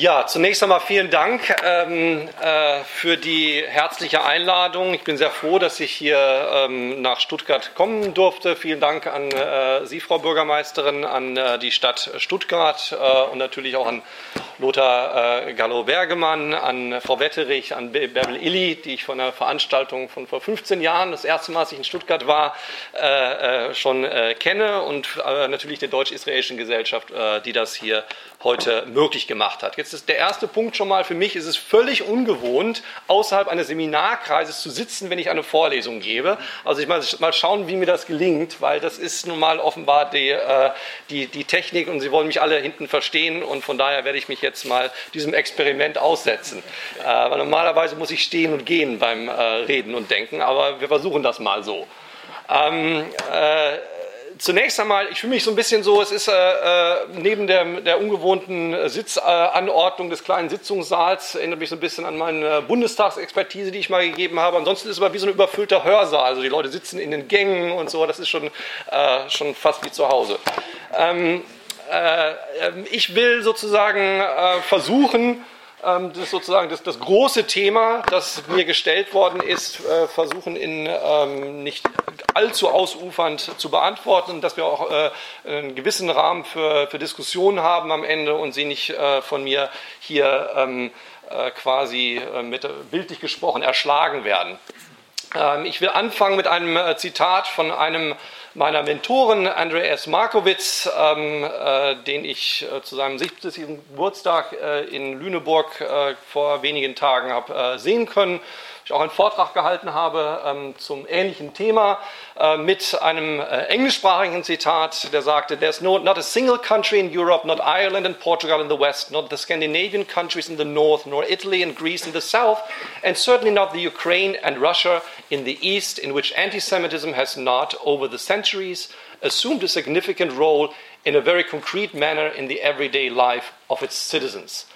Ja, zunächst einmal vielen Dank ähm, äh, für die herzliche Einladung. Ich bin sehr froh, dass ich hier ähm, nach Stuttgart kommen durfte. Vielen Dank an äh, Sie, Frau Bürgermeisterin, an äh, die Stadt Stuttgart äh, und natürlich auch an Lothar äh, Gallo-Bergemann, an Frau Wetterich, an Bärbel Illy, die ich von einer Veranstaltung von vor 15 Jahren, das erste Mal, als ich in Stuttgart war, äh, schon kenne und natürlich der deutsch-israelischen Gesellschaft, die das hier heute möglich gemacht hat. Jetzt ist der erste Punkt schon mal für mich, ist es völlig ungewohnt, außerhalb eines Seminarkreises zu sitzen, wenn ich eine Vorlesung gebe. Also ich mal, mal schauen, wie mir das gelingt, weil das ist nun mal offenbar die, äh, die, die Technik und Sie wollen mich alle hinten verstehen und von daher werde ich mich jetzt mal diesem Experiment aussetzen. Äh, normalerweise muss ich stehen und gehen beim äh, Reden und Denken, aber wir versuchen das mal so. Ähm, äh, zunächst einmal, ich fühle mich so ein bisschen so, es ist äh, äh neben der, der ungewohnten Sitzanordnung des kleinen Sitzungssaals, erinnert mich so ein bisschen an meine Bundestagsexpertise, die ich mal gegeben habe. Ansonsten ist es aber wie so ein überfüllter Hörsaal. Also die Leute sitzen in den Gängen und so, das ist schon, äh, schon fast wie zu Hause. Äh, ähm ich will sozusagen äh, versuchen, ähm, das sozusagen das, das, große Thema, das mir gestellt worden ist, äh, versuchen in ähm, nicht allzu ausufernd zu beantworten, dass wir auch äh, einen gewissen Rahmen für, für Diskussionen haben am Ende und sie nicht äh, von mir hier ähm, äh, quasi äh, mit, bildlich gesprochen erschlagen werden. Ähm, ich will anfangen mit einem äh, Zitat von einem meiner Mentoren, Andrei S. Markowitz, ähm, äh, den ich äh, zu seinem 70. Geburtstag äh, in Lüneburg äh, vor wenigen Tagen habe äh, sehen können ich auch einen Vortrag gehalten habe ähm, zum ähnlichen Thema äh, mit einem äh, englischsprachigen Zitat, der sagte, There's no, not a single country in Europe, not Ireland and Portugal in the west, not the Scandinavian countries in the north, nor Italy and Greece in the south, and certainly not the Ukraine and Russia in the east, in which anti-Semitism has not, over the centuries, assumed a significant role in a very concrete manner in the everyday life of its citizens.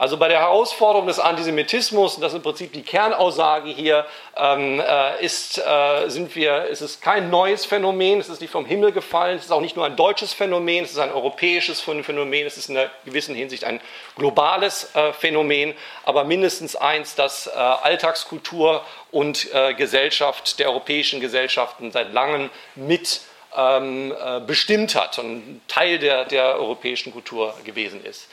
Also bei der Herausforderung des Antisemitismus, und das ist im Prinzip die Kernaussage hier, ähm, äh, ist, äh, sind wir, es kein neues Phänomen, es ist nicht vom Himmel gefallen, es ist auch nicht nur ein deutsches Phänomen, es ist ein europäisches Phänomen, es ist in einer gewissen Hinsicht ein globales äh, Phänomen, aber mindestens eins, das äh, Alltagskultur und äh, Gesellschaft der europäischen Gesellschaften seit langem mit ähm, äh, bestimmt hat und Teil der, der europäischen Kultur gewesen ist.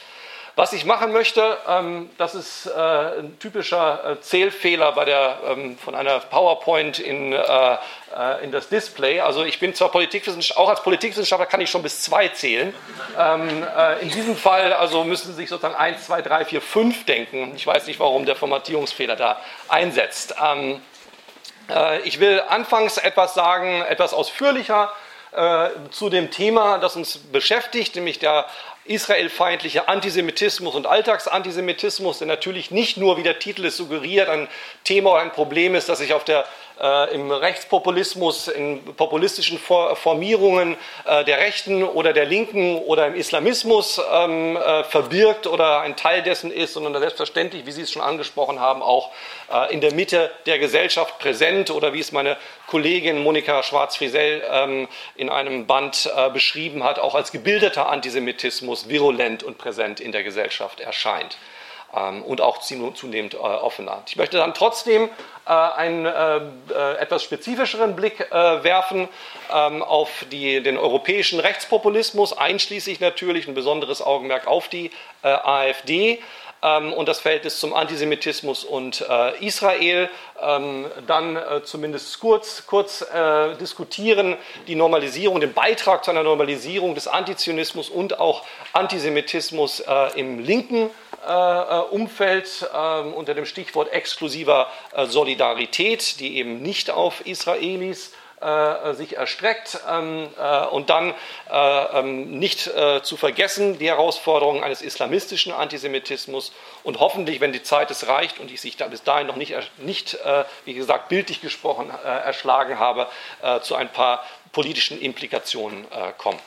Was ich machen möchte, ähm, das ist äh, ein typischer äh, Zählfehler bei der, ähm, von einer PowerPoint in, äh, äh in das Display. Also ich bin zwar Politikwissenschaftler, auch als Politikwissenschaftler kann ich schon bis zwei zählen. Ähm, äh, in diesem Fall also müssen Sie sich sozusagen 1, 2, 3, 4, 5 denken. Ich weiß nicht, warum der Formatierungsfehler da einsetzt. Ähm, äh, ich will anfangs etwas sagen, etwas ausführlicher zu dem Thema, das uns beschäftigt, nämlich der israelfeindlicher Antisemitismus und Alltagsantisemitismus, der natürlich nicht nur, wie der Titel es suggeriert, ein Thema oder ein Problem ist, das sich auf der äh, im Rechtspopulismus, in populistischen Formierungen äh, der Rechten oder der Linken oder im Islamismus ähm, äh, verbirgt oder ein Teil dessen ist, sondern selbstverständlich, wie Sie es schon angesprochen haben, auch äh, in der Mitte der Gesellschaft präsent oder wie es meine Kollegin Monika Schwarz-Friesell ähm, in einem Band äh, beschrieben hat, auch als gebildeter Antisemitismus virulent und präsent in der Gesellschaft erscheint und auch zunehmend äh, offener. Ich möchte dann trotzdem äh, einen äh, etwas spezifischeren Blick werfen ähm, auf die, den europäischen Rechtspopulismus, einschließlich natürlich ein besonderes Augenmerk auf die AfD ähm, und das Verhältnis zum Antisemitismus und Israel. dann zumindest kurz, kurz diskutieren die Normalisierung, den Beitrag zu einer Normalisierung des Antizionismus und auch Antisemitismus im linken äh, äh, Umfeld ähm, unter dem Stichwort exklusiver äh, Solidarität, die eben nicht auf Israelis sich erstreckt ähm, und dann ähm, nicht zu vergessen die Herausforderungen eines islamistischen Antisemitismus und hoffentlich, wenn die Zeit es reicht und ich sich da bis dahin noch nicht, nicht wie gesagt, bildlich gesprochen erschlagen habe, zu ein paar politischen Implikationen kommen.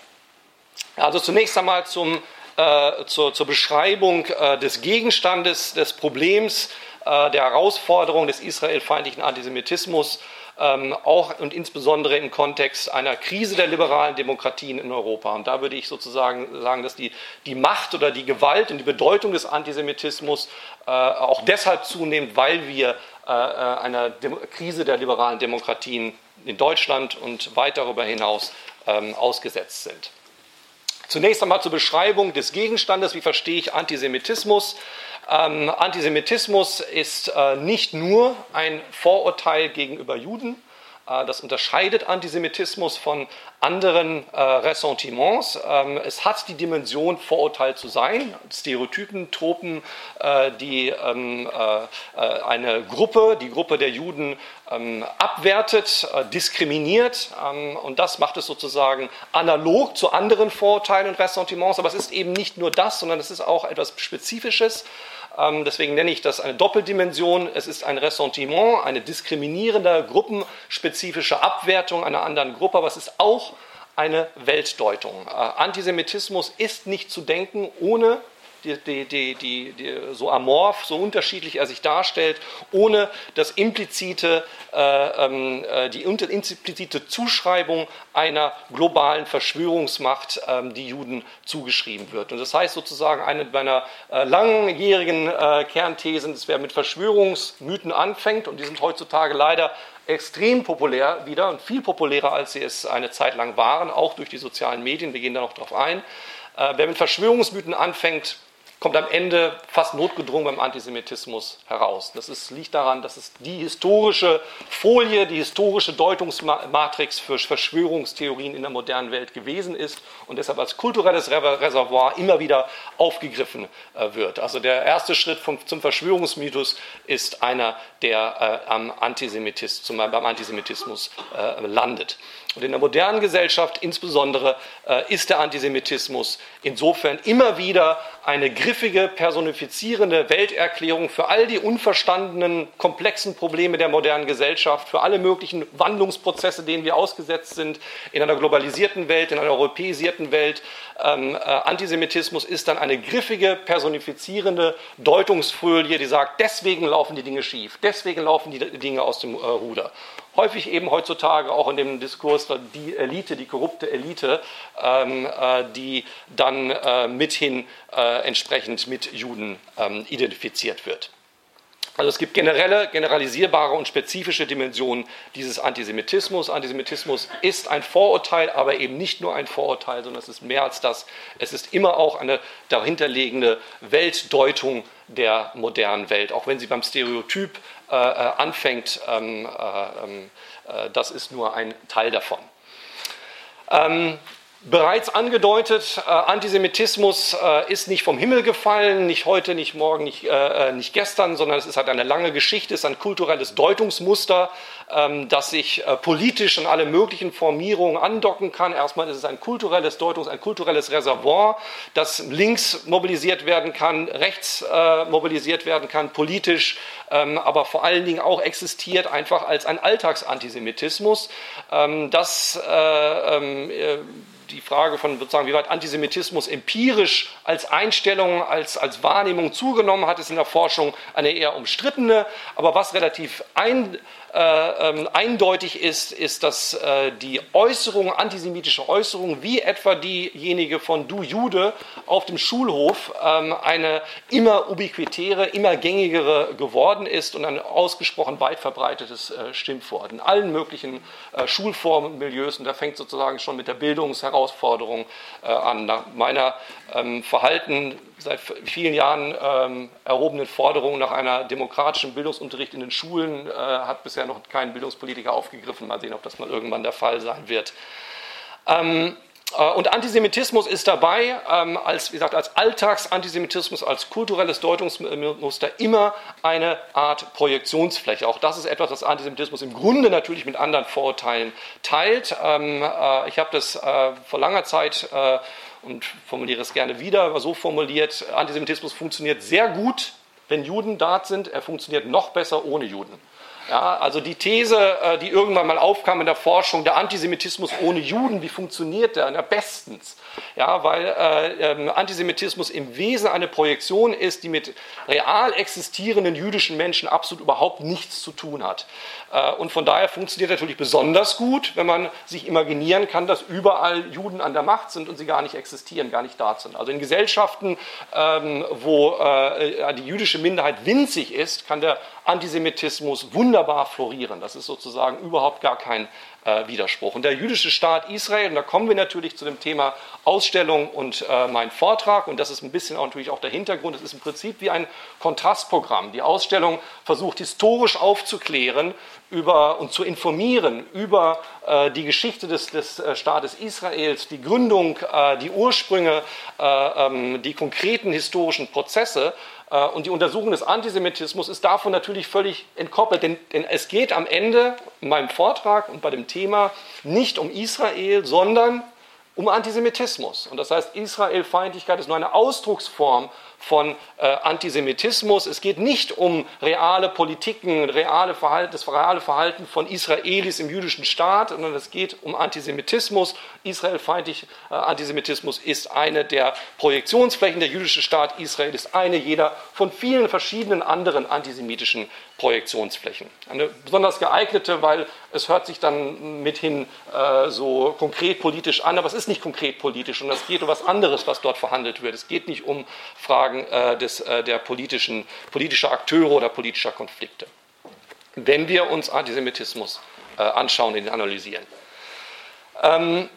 Also zunächst einmal zum äh, zur, zur, Beschreibung äh, des Gegenstandes, des Problems, äh, der Herausforderung des israelfeindlichen Antisemitismus ähm, auch und insbesondere im Kontext einer Krise der liberalen Demokratien in Europa. Und da würde ich sozusagen sagen, dass die, die Macht oder die Gewalt und die Bedeutung des Antisemitismus äh, auch deshalb zunimmt, weil wir äh, einer Dem Krise der liberalen Demokratien in Deutschland und weit darüber hinaus ähm, ausgesetzt sind. Zunächst einmal zur Beschreibung des Gegenstandes. Wie verstehe ich Antisemitismus? Ähm, Antisemitismus ist äh, nicht nur ein Vorurteil gegenüber Juden, äh, das unterscheidet Antisemitismus von anderen äh, Ressentiments. Ähm, es hat die Dimension, Vorurteil zu sein, Stereotypen, Tropen, äh, die ähm, äh, äh, eine Gruppe, die Gruppe der Juden, ähm, abwertet, diskriminiert. Ähm, und das macht es sozusagen analog zu anderen Vorurteilen und Ressentiments. Aber es ist eben nicht nur das, sondern es ist auch etwas Spezifisches. Ähm, deswegen nenne ich das eine Doppeldimension. Es ist ein Ressentiment, eine diskriminierende, gruppenspezifische Abwertung einer anderen Gruppe, aber es ist auch eine Weltdeutung. Äh, Antisemitismus ist nicht zu denken ohne die, die, die, so amorph, so unterschiedlich er sich darstellt, ohne das implizite, äh, ähm, äh, die implizite Zuschreibung einer globalen Verschwörungsmacht, äh, die Juden zugeschrieben wird. Und das heißt sozusagen, eine meiner äh, langjährigen äh, Kernthesen, dass wer mit Verschwörungsmythen anfängt, und die sind heutzutage leider extrem populär wieder und viel populärer, als sie es eine Zeit lang waren, auch durch die sozialen Medien, wir gehen da noch drauf ein. Äh, wer mit Verschwörungsmythen anfängt, kommt am Ende fast notgedrungen beim Antisemitismus heraus. Das ist, liegt daran, dass es die historische Folie, die historische Deutungsmatrix für Verschwörungstheorien in der modernen Welt gewesen ist und deshalb als kulturelles Reservoir immer wieder aufgegriffen äh, wird. Also der erste Schritt vom, zum Verschwörungsmythos ist einer, der äh, am Antisemitis, zum, beim Antisemitismus äh, landet. Und in der modernen Gesellschaft insbesondere äh, ist der Antisemitismus insofern immer wieder eine griffige, personifizierende Welterklärung für all die unverstandenen, komplexen Probleme der modernen Gesellschaft, für alle möglichen Wandlungsprozesse, denen wir ausgesetzt sind, in einer globalisierten Welt, in einer europäisierten Welt. Ähm, äh, Antisemitismus ist dann eine griffige, personifizierende Deutungsfolie, die sagt, deswegen laufen die Dinge schief, deswegen laufen die Dinge aus dem äh, Ruder häufig eben heutzutage auch in dem Diskurs die Elite, die korrupte Elite, ähm, äh, die dann äh, mithin äh, entsprechend mit Juden ähm, identifiziert wird. Also es gibt generelle, generalisierbare und spezifische Dimensionen dieses Antisemitismus. Antisemitismus ist ein Vorurteil, aber eben nicht nur ein Vorurteil, sondern es ist mehr als das. Es ist immer auch eine dahinterliegende Weltdeutung der modernen Welt, auch wenn sie beim Stereotyp äh, äh, anfängt. Ähm, äh, ähm, äh, das ist nur ein Teil davon. Ähm, Bereits angedeutet, äh, Antisemitismus äh, ist nicht vom Himmel gefallen, nicht heute, nicht morgen, nicht, äh, äh nicht gestern, sondern es ist halt eine lange Geschichte, es ist ein kulturelles Deutungsmuster, ähm, das sich äh, politisch an alle möglichen Formierungen andocken kann. Erstmal ist es ein kulturelles Deutungs-, ein kulturelles Reservoir, das links mobilisiert werden kann, rechts äh, mobilisiert werden kann, politisch, ähm, aber vor allen Dingen auch existiert einfach als ein Alltagsantisemitismus, ähm, das ähm, die Frage von sozusagen, wie weit Antisemitismus empirisch als Einstellung, als, als Wahrnehmung zugenommen hat, ist in der Forschung eine eher umstrittene. Aber was relativ ein, äh, ähm, eindeutig ist, ist, dass äh, die Äußerung, antisemitische Äußerungen, wie etwa diejenige von Du Jude auf dem Schulhof, ähm, eine immer ubiquitäre, immer gängigere geworden ist und ein ausgesprochen weit verbreitetes äh, Stimmwort in allen möglichen äh, Schulformmilieus. Und da fängt sozusagen schon mit der Bildungsherausforderung äh, an. Nach meiner ähm, Verhalten seit vielen Jahren ähm, erhobenen Forderungen nach einer demokratischen Bildungsunterricht in den Schulen äh, hat bisher noch kein Bildungspolitiker aufgegriffen. Mal sehen, ob das mal irgendwann der Fall sein wird. Ähm, äh, und Antisemitismus ist dabei, ähm, als, wie gesagt, als Alltagsantisemitismus, als kulturelles Deutungsmuster immer eine Art Projektionsfläche. Auch das ist etwas, was Antisemitismus im Grunde natürlich mit anderen Vorurteilen teilt. Ähm, äh, ich habe das äh, vor langer Zeit äh, und formuliere es gerne wieder, aber so formuliert, Antisemitismus funktioniert sehr gut, wenn Juden dort sind, er funktioniert noch besser ohne Juden. Ja, also die These, äh, die irgendwann mal aufkam in der Forschung, der Antisemitismus ohne Juden, wie funktioniert der? Na, bestens. Ja, weil äh, ähm, Antisemitismus im Wesen eine Projektion ist, die mit real existierenden jüdischen Menschen absolut überhaupt nichts zu tun hat. Äh, und von daher funktioniert natürlich besonders gut, wenn man sich imaginieren kann, dass überall Juden an der Macht sind und sie gar nicht existieren, gar nicht da sind. Also in Gesellschaften, ähm, wo äh, die jüdische Minderheit winzig ist, kann der Antisemitismus wunderbar florieren. Das ist sozusagen überhaupt gar kein äh, Widerspruch. Und der jüdische Staat Israel, und da kommen wir natürlich zu dem Thema Ausstellung und äh, mein Vortrag, und das ist ein bisschen auch natürlich auch der Hintergrund, es ist im Prinzip wie ein Kontrastprogramm. Die Ausstellung versucht historisch aufzuklären über, und zu informieren über äh, die Geschichte des, des äh, Staates Israels, die Gründung, äh, die Ursprünge, äh, ähm, die konkreten historischen Prozesse und die Untersuchung des Antisemitismus ist davon natürlich völlig entkoppelt, denn, denn, es geht am Ende in meinem Vortrag und bei dem Thema nicht um Israel, sondern um Antisemitismus. Und das heißt, Israelfeindlichkeit ist nur eine Ausdrucksform von äh, Antisemitismus. Es geht nicht um reale Politiken, reale Verhalten, das reale Verhalten von Israelis im jüdischen Staat, sondern es geht um Antisemitismus. Israelfeindlich äh, Antisemitismus ist eine der Projektionsflächen. Der jüdische Staat Israel ist eine jeder von vielen verschiedenen anderen antisemitischen Projektionsflächen. Eine besonders geeignete, weil es hört sich dann mithin äh, so konkret politisch an, aber es ist nicht konkret politisch und es geht um was anderes, was dort verhandelt wird. Es geht nicht um Fragen äh, des, äh, der politischen, politischer Akteure oder politischer Konflikte. Wenn wir uns Antisemitismus äh, anschauen und analysieren. Ähm,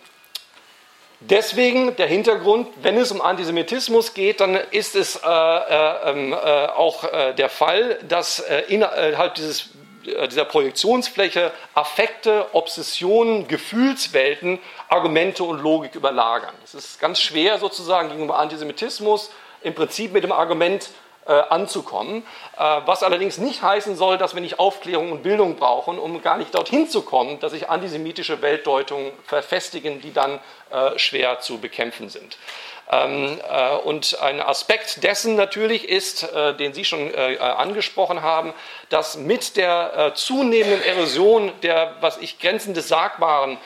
Deswegen der Hintergrund, wenn es um Antisemitismus geht, dann ist es äh, äh, ähm, äh, auch äh, der Fall, dass äh, innerhalb dieses, dieser Projektionsfläche Affekte, Obsessionen, Gefühlswelten, Argumente und Logik überlagern. Es ist ganz schwer sozusagen gegenüber Antisemitismus im Prinzip mit dem Argument anzukommen. Äh, was allerdings nicht heißen soll, dass wir nicht Aufklärung und Bildung brauchen, um gar nicht dorthin zu kommen, dass sich antisemitische Weltdeutungen verfestigen, die dann äh, schwer zu bekämpfen sind. Ähm, äh, und ein Aspekt dessen natürlich ist, den Sie schon angesprochen haben, dass mit der zunehmenden Erosion der, was ich Grenzen des Sagbaren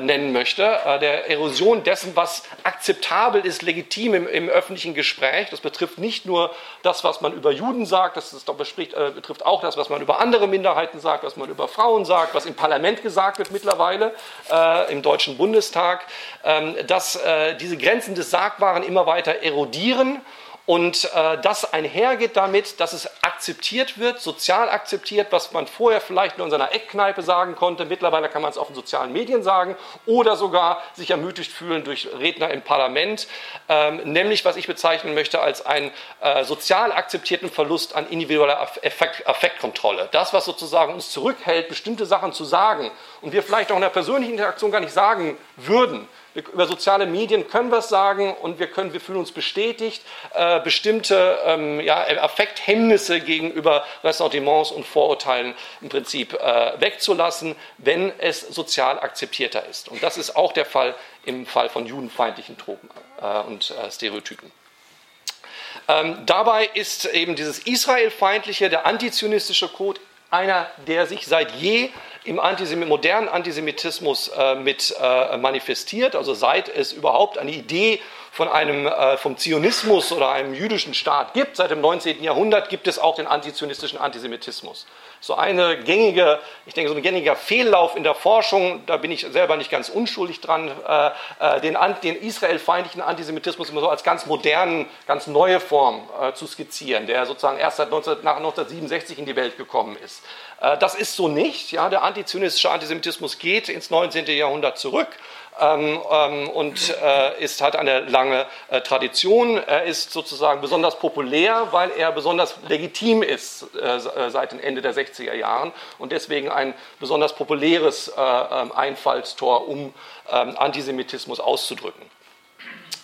nennen möchte, der Erosion dessen, was akzeptabel ist, legitim im, im, öffentlichen Gespräch. Das betrifft nicht nur das, was man über Juden sagt, das ist, bespricht, äh, betrifft auch das, was man über andere Minderheiten sagt, was man über Frauen sagt, was im Parlament gesagt wird mittlerweile, äh, im Deutschen Bundestag, ähm, dass äh, diese Grenzen des Sagbaren immer weiter erodieren und äh, das einhergeht damit, dass es akzeptiert wird, sozial akzeptiert, was man vorher vielleicht nur in seiner Eckkneipe sagen konnte. Mittlerweile kann man es auf den sozialen Medien sagen oder sogar sich ermutigt fühlen durch Redner im Parlament. Ähm, nämlich, was ich bezeichnen möchte als einen äh, sozial akzeptierten Verlust an individueller Affekt, Affektkontrolle. Das, was sozusagen uns zurückhält, bestimmte Sachen zu sagen und wir vielleicht auch in der persönlichen Interaktion gar nicht sagen würden über soziale Medien können wir es sagen und wir, können, wir fühlen uns bestätigt, äh, bestimmte ähm, ja, Affekthemmnisse gegenüber Ressentiments und Vorurteilen im Prinzip äh, wegzulassen, wenn es sozial akzeptierter ist. Und das ist auch der Fall im Fall von judenfeindlichen Tropen äh, und äh, Stereotypen. Ähm, dabei ist eben dieses israelfeindliche, der antizionistische Code einer, der sich seit je im Antisemit modernen Antisemitismus äh, mit äh, manifestiert, also seit es überhaupt eine Idee von einem, äh, vom Zionismus oder einem jüdischen Staat gibt, seit dem 19. Jahrhundert gibt es auch den antizionistischen Antisemitismus. So eine gängige, ich denke, so ein gängiger Fehllauf in der Forschung, da bin ich selber nicht ganz unschuldig dran, äh, äh, den, den israelfeindlichen Antisemitismus immer so als ganz modernen, ganz neue Form äh, zu skizzieren, der sozusagen erst seit 19, nach 1967 in die Welt gekommen ist. Das ist so nicht. Ja, der antizionistische Antisemitismus geht ins 19. Jahrhundert zurück ähm, ähm, und äh, ist, hat eine lange äh, Tradition. Er ist sozusagen besonders populär, weil er besonders legitim ist äh, äh seit dem Ende der 60er Jahren und deswegen ein besonders populäres äh, ähm, Einfallstor, um ähm, Antisemitismus auszudrücken.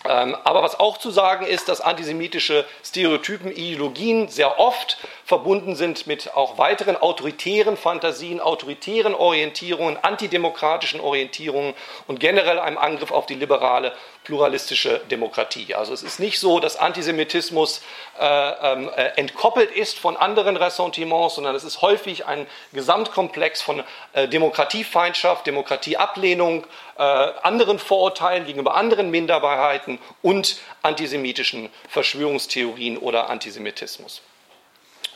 Ähm, aber was auch zu sagen ist, dass antisemitische Stereotypen, Ideologien sehr oft verbunden sind mit auch weiteren autoritären Fantasien, autoritären Orientierungen, antidemokratischen Orientierungen und generell einem Angriff auf die liberale pluralistische Demokratie. Also es ist nicht so, dass Antisemitismus äh, ähm, äh, entkoppelt ist von anderen Ressentiments, sondern es ist häufig ein Gesamtkomplex von äh, Demokratiefeindschaft, Demokratieablehnung, äh, anderen Vorurteilen gegenüber anderen Minderheiten und antisemitischen Verschwörungstheorien oder Antisemitismus.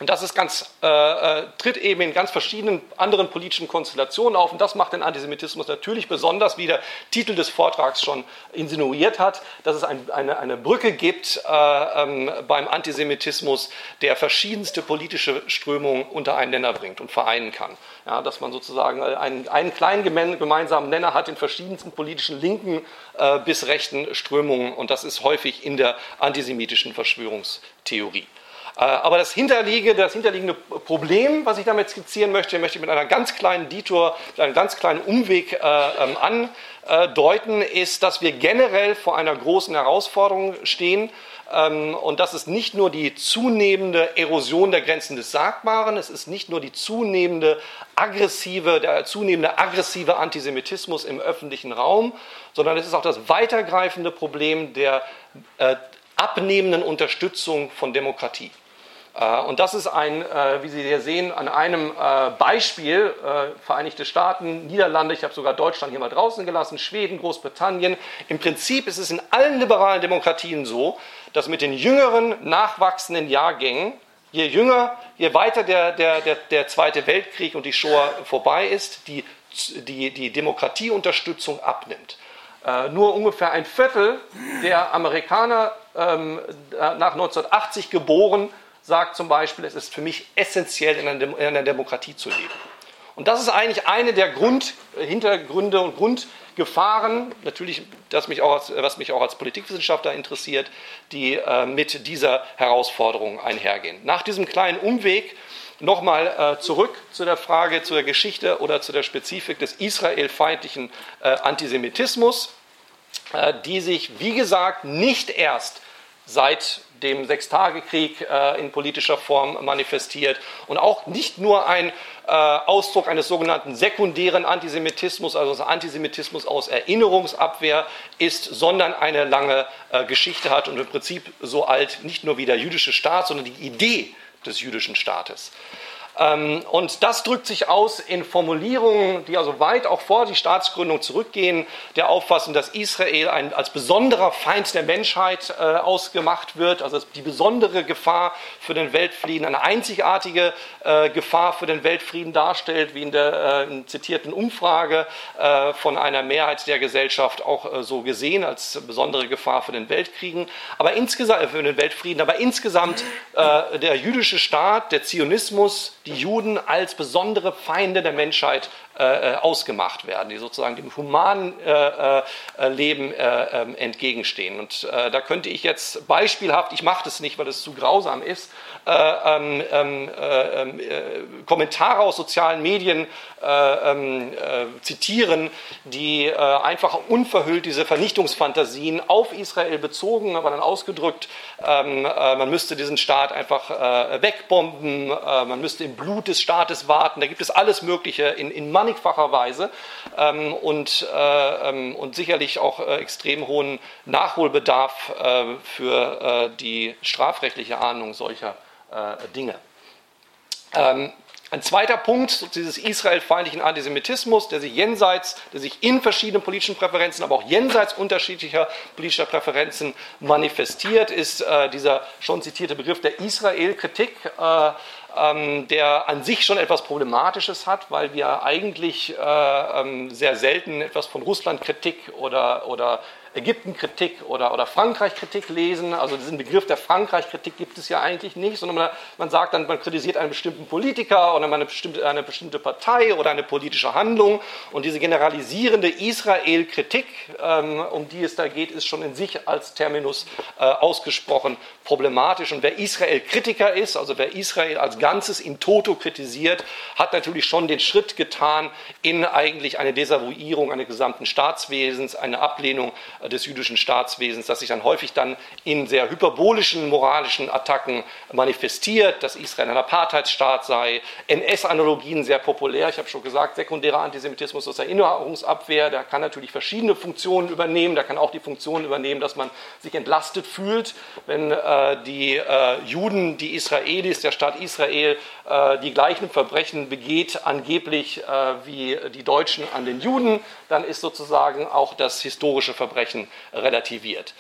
Und das ist ganz, äh, äh, tritt eben in ganz verschiedenen anderen politischen Konstellationen auf. Und das macht den Antisemitismus natürlich besonders, wie der Titel des Vortrags schon insinuiert hat, dass es ein, eine, eine, Brücke gibt äh, ähm, beim Antisemitismus, der verschiedenste politische Strömungen unter einen Nenner bringt und vereinen kann. Ja, dass man sozusagen einen, einen kleinen gemeinsamen Nenner hat in verschiedensten politischen linken äh, bis rechten Strömungen. Und das ist häufig in der antisemitischen Verschwörungstheorie. Äh, aber das hinterliegende, das hinterliegende Problem, was ich damit skizzieren möchte, möchte ich mit einer ganz kleinen Detour, mit einem ganz kleinen Umweg äh, ähm, andeuten, ist, dass wir generell vor einer großen Herausforderung stehen. Ähm, und das ist nicht nur die zunehmende Erosion der Grenzen des Sagbaren, es ist nicht nur die zunehmende aggressive, der zunehmende aggressive Antisemitismus im öffentlichen Raum, sondern es ist auch das weitergreifende Problem der äh, abnehmenden Unterstützung von Demokratie. Äh, und das ist ein, äh, wie Sie hier sehen, an einem äh, Beispiel, Vereinigte Staaten, Niederlande, ich habe sogar Deutschland hier mal draußen gelassen, Schweden, Großbritannien. Im Prinzip ist es in allen liberalen Demokratien so, dass mit den jüngeren, nachwachsenden Jahrgängen, je jünger, je weiter der, der, der, der Zweite Weltkrieg und die Shoah vorbei ist, die, die, die Demokratieunterstützung abnimmt. nur ungefähr ein Viertel der Amerikaner ähm, nach 1980 geboren sagt zum Beispiel, es ist für mich essentiell, in einer, Demokratie zu leben. Und das ist eigentlich eine der Grundhintergründe und Grundgefahren, natürlich, das mich auch als, was mich auch als Politikwissenschaftler interessiert, die äh, mit dieser Herausforderung einhergehen. Nach diesem kleinen Umweg nochmal äh, zurück zu der Frage, zu der Geschichte oder zu der Spezifik des israelfeindlichen äh, Antisemitismus, äh, die sich, wie gesagt, nicht erst seit dem Sechstagekrieg äh, in politischer Form manifestiert und auch nicht nur ein äh, Ausdruck eines sogenannten sekundären Antisemitismus, also Antisemitismus aus Erinnerungsabwehr ist, sondern eine lange äh, Geschichte hat und im Prinzip so alt nicht nur wie der jüdische Staat, sondern die Idee des jüdischen Staates. Ähm, und das drückt sich aus in Formulierungen, die also weit auch vor die Staatsgründung zurückgehen, der Auffassung, dass Israel ein, als besonderer Feind der Menschheit äh, ausgemacht wird, also die besondere Gefahr für den Weltfrieden, eine einzigartige äh, Gefahr für den Weltfrieden darstellt, wie in der äh, zitierten Umfrage äh, von einer Mehrheit der Gesellschaft auch äh, so gesehen als besondere Gefahr für den Weltkriegen, aber insgesamt äh, für den Weltfrieden, aber insgesamt der jüdische Staat, der Zionismus, die die Juden als besondere Feinde der Menschheit äh, äh, ausgemacht werden, die sozusagen dem humanen äh, äh Leben äh, ähm, entgegenstehen. Und äh, da könnte ich jetzt beispielhaft, ich mache das nicht, weil es zu grausam ist, ähm, ähm, ähm Kommentare aus sozialen Medien ähm, zitieren, die einfach unverhüllt diese Vernichtungsfantasien auf Israel bezogen, aber dann ausgedrückt, man müsste diesen Staat einfach wegbomben, man müsste im Blut des Staates warten, da gibt es alles Mögliche in, in mannigfacher Weise ähm, und, äh, ähm, und sicherlich auch äh, extrem hohen Nachholbedarf äh, für äh, die strafrechtliche Ahndung solcher äh, Dinge. Ähm, ein zweiter Punkt dieses israelfeindlichen Antisemitismus, der sich jenseits, der sich in verschiedenen politischen Präferenzen, aber auch jenseits unterschiedlicher politischer Präferenzen manifestiert, ist äh, dieser schon zitierte Begriff der Israel-Kritik. Äh, der an sich schon etwas Problematisches hat, weil wir eigentlich äh, ähm, sehr selten etwas von Russlandkritik oder, oder Ägyptenkritik oder, oder Frankreich-Kritik lesen. Also diesen Begriff der Frankreich-Kritik gibt es ja eigentlich nicht, sondern man, man, sagt dann, man kritisiert einen bestimmten Politiker oder eine bestimmte, eine bestimmte Partei oder eine politische Handlung. Und diese generalisierende Israel-Kritik, ähm, um die es da geht, ist schon in sich als Terminus äh, ausgesprochen problematisch. Und wer Israel-Kritiker ist, also wer Israel als Ganzes in toto kritisiert, hat natürlich schon den Schritt getan in eigentlich eine Desavouierung eines gesamten Staatswesens, eine Ablehnung des jüdischen Staatswesens, das sich dann häufig dann in sehr hyperbolischen moralischen Attacken manifestiert, dass Israel ein Apartheidsstaat sei, NS-Analogien sehr populär. Ich habe schon gesagt, sekundärer Antisemitismus aus Erinnerungsabwehr, der kann natürlich verschiedene Funktionen übernehmen, der kann auch die Funktion übernehmen, dass man sich entlastet fühlt, wenn äh, die äh, Juden, die Israelis, der Staat Israel äh, die gleichen Verbrechen begeht, angeblich äh, wie die Deutschen an den Juden, dann ist sozusagen auch das historische Verbrechen relativiert.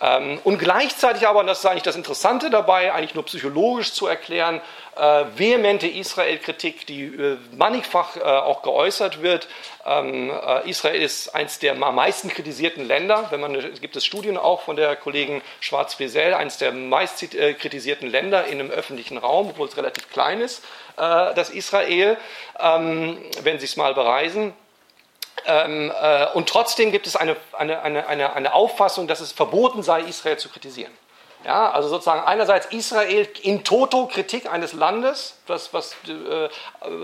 Ähm, und gleichzeitig aber, und das ist eigentlich das Interessante dabei, eigentlich nur psychologisch zu erklären, äh, vehemente Israel-Kritik, die äh, mannigfach äh, auch geäußert wird. Ähm, äh, Israel ist eines der am meisten kritisierten Länder. Wenn man, es gibt es Studien auch von der Kollegin Schwarz-Friesel, eines der meist äh, kritisierten Länder in einem öffentlichen Raum, obwohl es relativ klein ist, äh, das Israel, ähm, wenn Sie es mal bereisen. Ähm, äh, und trotzdem gibt es eine, eine, eine, eine Auffassung, dass es verboten sei, Israel zu kritisieren. Ja, also sozusagen einerseits Israel in toto Kritik eines Landes, das, was äh,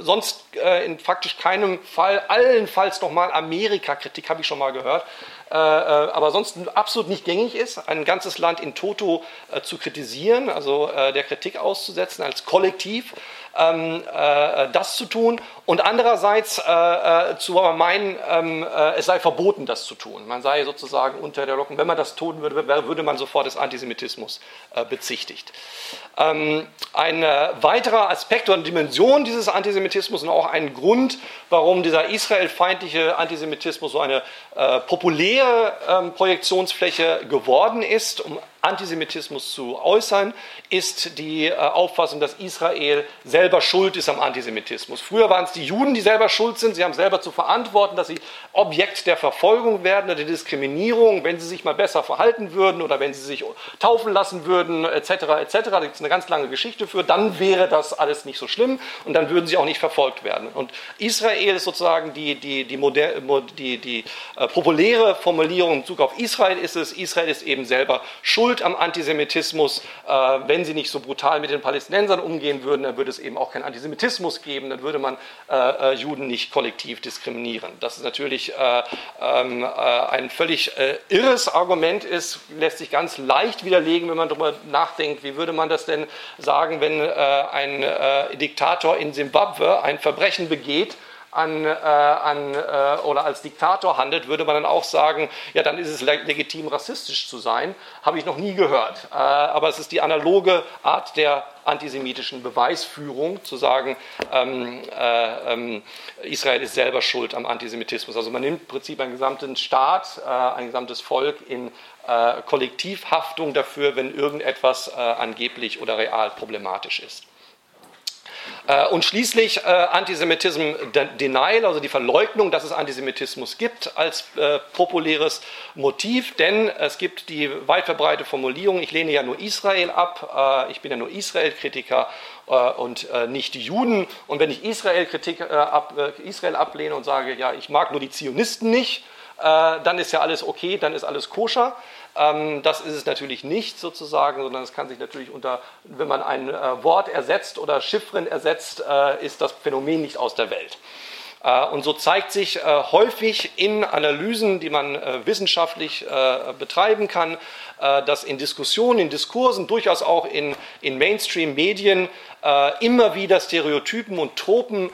sonst äh, in faktisch keinem Fall, allenfalls nochmal Amerika-Kritik, habe ich schon mal gehört, äh, äh, aber sonst absolut nicht gängig ist, ein ganzes Land in toto äh, zu kritisieren, also äh, der Kritik auszusetzen als Kollektiv ähm, äh, das zu tun und andererseits äh, äh zu meinen, ähm, äh, es sei verboten, das zu tun. Man sei sozusagen unter der Locken, wenn man das tun würde, würde man sofort des Antisemitismus äh, bezichtigt. Ähm, ein weiterer Aspekt oder Dimension dieses Antisemitismus und auch ein Grund, warum dieser israelfeindliche Antisemitismus so eine äh, populäre ähm, Projektionsfläche geworden ist, um Antisemitismus zu äußern, ist die äh, Auffassung, dass Israel selber schuld ist am Antisemitismus. Früher waren es die Juden, die selber schuld sind. Sie haben selber zu verantworten, dass sie Objekt der Verfolgung werden oder der Diskriminierung, wenn sie sich mal besser verhalten würden oder wenn sie sich taufen lassen würden, etc. etc. Da gibt es eine ganz lange Geschichte für. Dann wäre das alles nicht so schlimm und dann würden sie auch nicht verfolgt werden. Und Israel ist sozusagen die, die, die, moderne, die, die äh, populäre Formulierung in Bezug auf Israel ist es, Israel ist eben selber schuld schuld am Antisemitismus. Äh, wenn sie nicht so brutal mit den Palästinensern umgehen würden, dann würde es eben auch keinen Antisemitismus geben, dann würde man äh, äh Juden nicht kollektiv diskriminieren. Das ist natürlich äh, ähm, äh ein völlig äh, irres Argument ist, lässt sich ganz leicht widerlegen, wenn man darüber nachdenkt, wie würde man das denn sagen, wenn ein Diktator in Simbabwe ein Verbrechen begeht, an, äh, an, äh, oder als Diktator handelt, würde man dann auch sagen, ja, dann ist es legitim, rassistisch zu sein. Habe ich noch nie gehört. Äh, aber es ist die analoge Art der antisemitischen Beweisführung, zu sagen, ähm, äh, ähm, Israel ist selber schuld am Antisemitismus. Also man nimmt im Prinzip einen gesamten Staat, äh, ein gesamtes Volk in äh, Kollektivhaftung dafür, wenn irgendetwas angeblich oder real problematisch ist. Äh, und schließlich äh, Antisemitism Denial, also die Verleugnung, dass es Antisemitismus gibt als äh, populäres Motiv, denn es gibt die weit verbreitete Formulierung, ich lehne ja nur Israel ab, ich bin ja nur Israel-Kritiker und nicht die Juden. Und wenn ich Israel-Kritik Israel ablehne und sage, ja, ich mag nur die Zionisten nicht, dann ist ja alles okay, dann ist alles koscher. Ähm, das ist es natürlich nicht sozusagen, sondern es kann sich natürlich unter, wenn man ein äh, Wort ersetzt oder Chiffren ersetzt, äh, ist das Phänomen nicht aus der Welt. Äh, und so zeigt sich häufig in Analysen, die man wissenschaftlich betreiben kann, dass in Diskussionen, in Diskursen, durchaus auch in, in Mainstream-Medien immer wieder Stereotypen und Tropen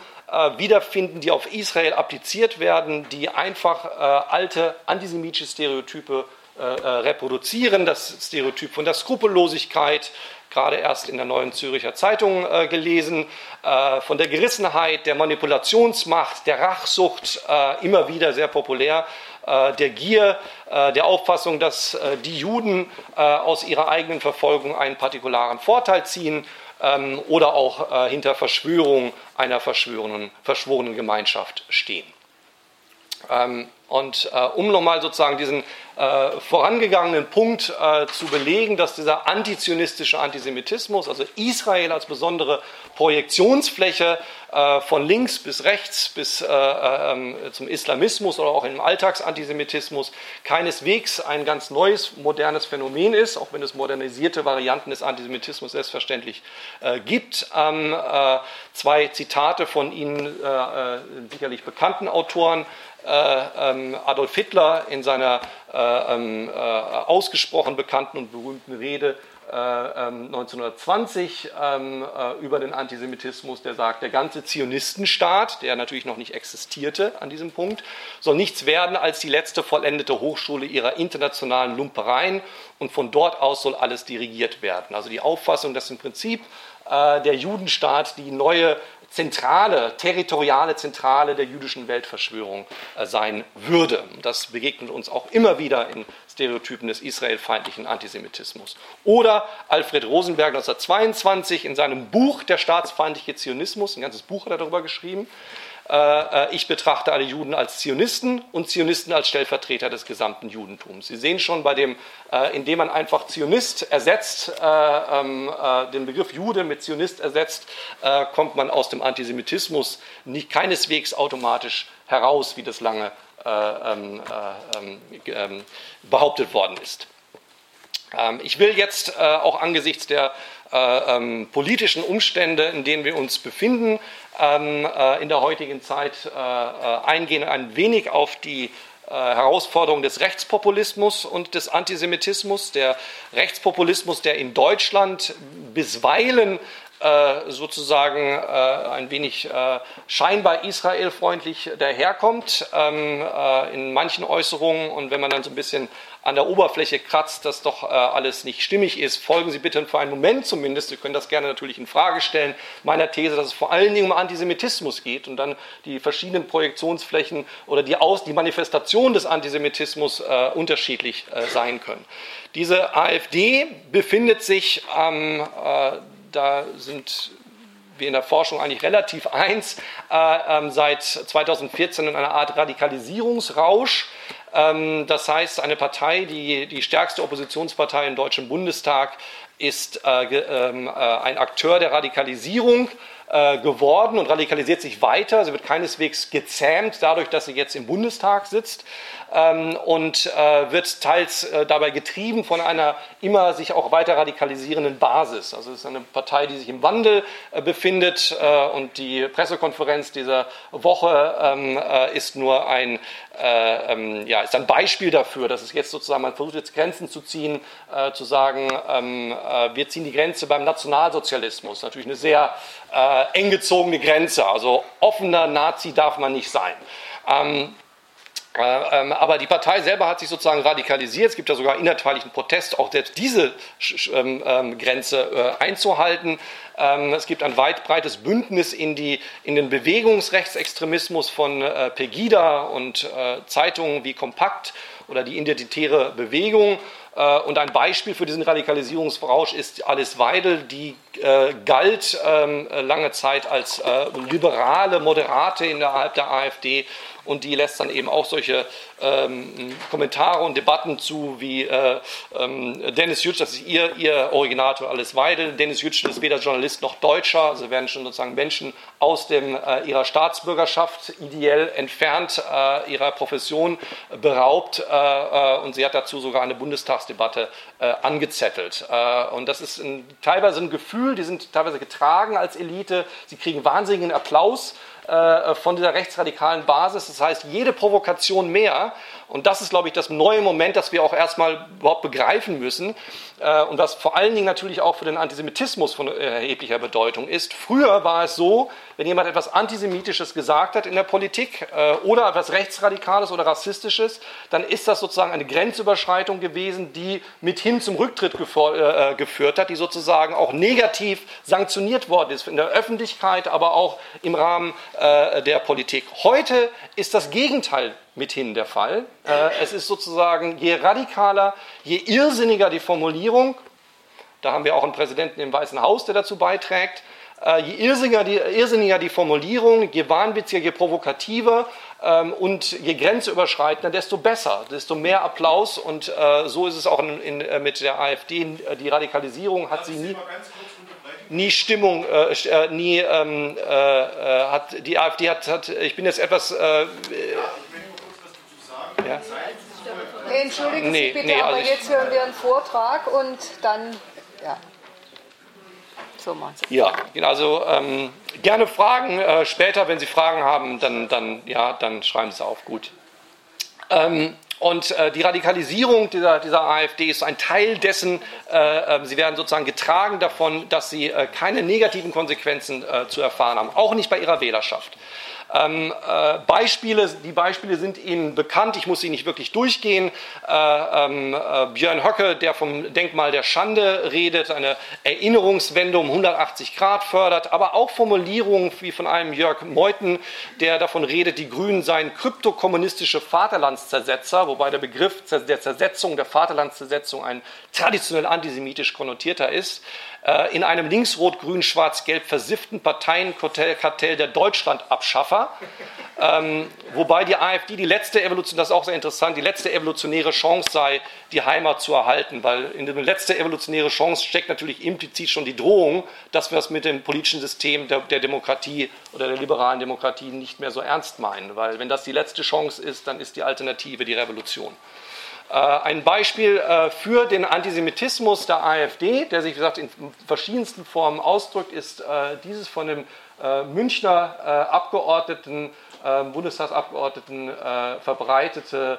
wiederfinden, die auf Israel appliziert werden, die einfach alte antisemitische Stereotype äh, äh, reproduzieren, das Stereotyp von der Skrupellosigkeit, gerade erst in der neuen Züricher Zeitung äh, gelesen, äh, von der Gerissenheit, der Manipulationsmacht, der Rachsucht, äh, immer wieder sehr populär, der Gier, der Auffassung, dass die Juden aus ihrer eigenen Verfolgung einen partikularen Vorteil ziehen ähm, oder auch hinter Verschwörung einer verschworenen, verschworenen Gemeinschaft stehen. Ähm, und äh, um nochmal sozusagen diesen äh, vorangegangenen Punkt äh, zu belegen, dass dieser antizionistische Antisemitismus, also Israel als besondere Projektionsfläche äh, von links bis rechts bis äh, ähm, zum Islamismus oder auch im Alltagsantisemitismus keineswegs ein ganz neues, modernes Phänomen ist, auch wenn es modernisierte Varianten des Antisemitismus selbstverständlich gibt. Ähm, äh, zwei Zitate von Ihnen sicherlich bekannten Autoren. Ähm, Adolf Hitler in seiner ähm, ausgesprochen bekannten und berühmten Rede 1920 äh, ähm, äh, über den Antisemitismus, der sagt, der ganze Zionistenstaat, der natürlich noch nicht existierte an diesem Punkt, soll nichts werden als die letzte vollendete Hochschule ihrer internationalen Lumpereien und von dort aus soll alles dirigiert werden. Also die Auffassung, dass im Prinzip äh, der Judenstaat die neue zentrale, territoriale Zentrale der jüdischen Weltverschwörung äh, sein würde. Das begegnet uns auch immer wieder in Stereotypen des israelfeindlichen Antisemitismus. Oder Alfred Rosenberg 1922 in seinem Buch Der staatsfeindliche Zionismus, ein ganzes Buch hat er darüber geschrieben, äh, äh, ich betrachte alle Juden als Zionisten und Zionisten als Stellvertreter des gesamten Judentums. Sie sehen schon bei dem, äh, indem man einfach Zionist ersetzt, ähm, den Begriff Jude mit Zionist ersetzt, kommt man aus dem Antisemitismus nicht keineswegs automatisch heraus, wie das lange ähm, ähm, behauptet worden ist. Ich will jetzt auch angesichts der politischen Umstände, in denen wir uns befinden, in der heutigen Zeit äh, äh eingehen, ein wenig auf die äh, Herausforderung des Rechtspopulismus und des Antisemitismus. Der Rechtspopulismus, der in Deutschland bisweilen äh, sozusagen äh, ein wenig äh, scheinbar israelfreundlich daherkommt ähm, in manchen Äußerungen. Und wenn man dann so ein bisschen an der Oberfläche kratzt, dass doch alles nicht stimmig ist, folgen Sie bitte für einen Moment zumindest, Sie können das gerne natürlich in Frage stellen, meiner These, dass es vor allen Dingen um Antisemitismus geht und dann die verschiedenen Projektionsflächen oder die, Aus die Manifestation des Antisemitismus unterschiedlich sein können. Diese AfD befindet sich am ähm, da sind wir in der Forschung eigentlich relativ eins, äh, ähm, seit 2014 in einer Art Radikalisierungsrausch. Ähm, das heißt, eine Partei, die die stärkste Oppositionspartei im Deutschen Bundestag, ist äh, ähm, äh, ein Akteur der Radikalisierung äh, geworden und radikalisiert sich weiter. Sie wird keineswegs gezähmt dadurch, dass sie jetzt im Bundestag sitzt ähm, und äh, wird teils äh, dabei getrieben von einer immer sich auch weiter radikalisierenden Basis. Also es ist eine Partei, die sich im Wandel äh, befindet äh, und die Pressekonferenz dieser Woche ähm, äh, ist nur ein, ähm, ja, ist ein Beispiel dafür, dass es jetzt sozusagen, man versucht jetzt Grenzen zu ziehen, zu sagen, ähm, wir ziehen die Grenze beim Nationalsozialismus. Natürlich eine sehr äh, eng gezogene Grenze. Also offener Nazi darf man nicht sein. Ähm, äh, ähm, aber die Partei selber hat sich sozusagen radikalisiert. Es gibt ja sogar innerteiligen Protest, auch selbst diese ähm, ähm, Grenze äh, einzuhalten. Ähm, es gibt ein weit breites Bündnis in, die, in den Bewegungsrechtsextremismus von äh, Pegida und äh, Zeitungen wie Kompakt oder die Identitäre Bewegung. Äh, und ein Beispiel für diesen Radikalisierungsrausch ist Alice Weidel, die äh, galt ähm, lange Zeit als äh, liberale Moderate innerhalb der AfD und die lässt dann eben auch solche ähm, Kommentare und Debatten zu wie äh, ähm, Dennis Jutsch, das ist ihr, ihr Originator alles Weidel. Dennis Jutsch ist weder Journalist noch Deutscher, also werden schon sozusagen Menschen aus dem, äh, ihrer Staatsbürgerschaft ideell entfernt, äh, ihrer Profession beraubt äh, und sie hat dazu sogar eine Bundestagsdebatte angezettelt. und das ist ein, teilweise ein Gefühl, die sind teilweise getragen als Elite, sie kriegen wahnsinnigen Applaus von dieser rechtsradikalen Basis. Das heißt, jede Provokation mehr, und das ist, glaube ich, das neue Moment, das wir auch erstmal überhaupt begreifen müssen und was vor allen Dingen natürlich auch für den Antisemitismus von erheblicher Bedeutung ist. Früher war es so, wenn jemand etwas Antisemitisches gesagt hat in der Politik äh, oder etwas Rechtsradikales oder Rassistisches, dann ist das sozusagen eine Grenzüberschreitung gewesen, die mithin zum Rücktritt geführt hat, die sozusagen auch negativ sanktioniert worden ist in der Öffentlichkeit, aber auch im Rahmen äh, der Politik. Heute ist das Gegenteil mithin der Fall. Äh, es ist sozusagen, je radikaler, je irrsinniger die Formulierung, da haben wir auch einen Präsidenten im Weißen Haus, der dazu beiträgt, äh, je irrsinniger die, irrsinniger die Formulierung, je wahnwitziger, je provokativer ähm, und je grenzüberschreitender, desto besser, desto mehr Applaus. Und äh, so ist es auch in, in, äh, mit der AfD. Die Radikalisierung hat Darf sie nie. Nie Stimmung, äh, nie ähm, äh, hat die AfD hat, hat, ich bin jetzt etwas. Äh, ja, ich will nur kurz was dazu sagen. Ja? Nee, entschuldigen Sie bitte, nee, aber jetzt hören wir einen Vortrag und dann, ja. So ja, genau, also ähm, gerne Fragen äh, später, wenn Sie Fragen haben, dann, dann, ja, dann schreiben Sie es auf, gut. Ähm, und äh, die Radikalisierung dieser, dieser, AfD ist ein Teil dessen, äh, äh, sie werden sozusagen getragen davon, dass sie äh, keine negativen Konsequenzen äh, zu erfahren haben, auch nicht bei ihrer Wählerschaft. Ähm, äh, Beispiele, die Beispiele sind Ihnen bekannt, ich muss sie nicht wirklich durchgehen. Äh, ähm, äh, Björn Höcke, der vom Denkmal der Schande redet, eine Erinnerungswende um 180 Grad fördert, aber auch Formulierungen wie von einem Jörg Meuthen, der davon redet, die Grünen seien kryptokommunistische Vaterlandszersetzer, wobei der Begriff der Zersetzung, der Vaterlandszersetzung ein traditionell antisemitisch konnotierter ist. Äh, in einem links-rot-grün-schwarz-gelb versifften Parteienkartell der Deutschlandabschaffer. Ähm, wobei die AfD die letzte Evolution, das ist auch sehr interessant, die letzte evolutionäre Chance sei, die Heimat zu erhalten, weil in der letzte evolutionäre Chance steckt natürlich implizit schon die Drohung, dass wir es mit dem politischen System der, der Demokratie oder der liberalen Demokratie nicht mehr so ernst meinen, weil wenn das die letzte Chance ist, dann ist die Alternative die Revolution. Äh, ein Beispiel äh, für den Antisemitismus der AfD, der sich, wie gesagt, in verschiedensten Formen ausdrückt, ist äh, dieses von dem Münchner Abgeordneten, Bundestagsabgeordneten verbreitete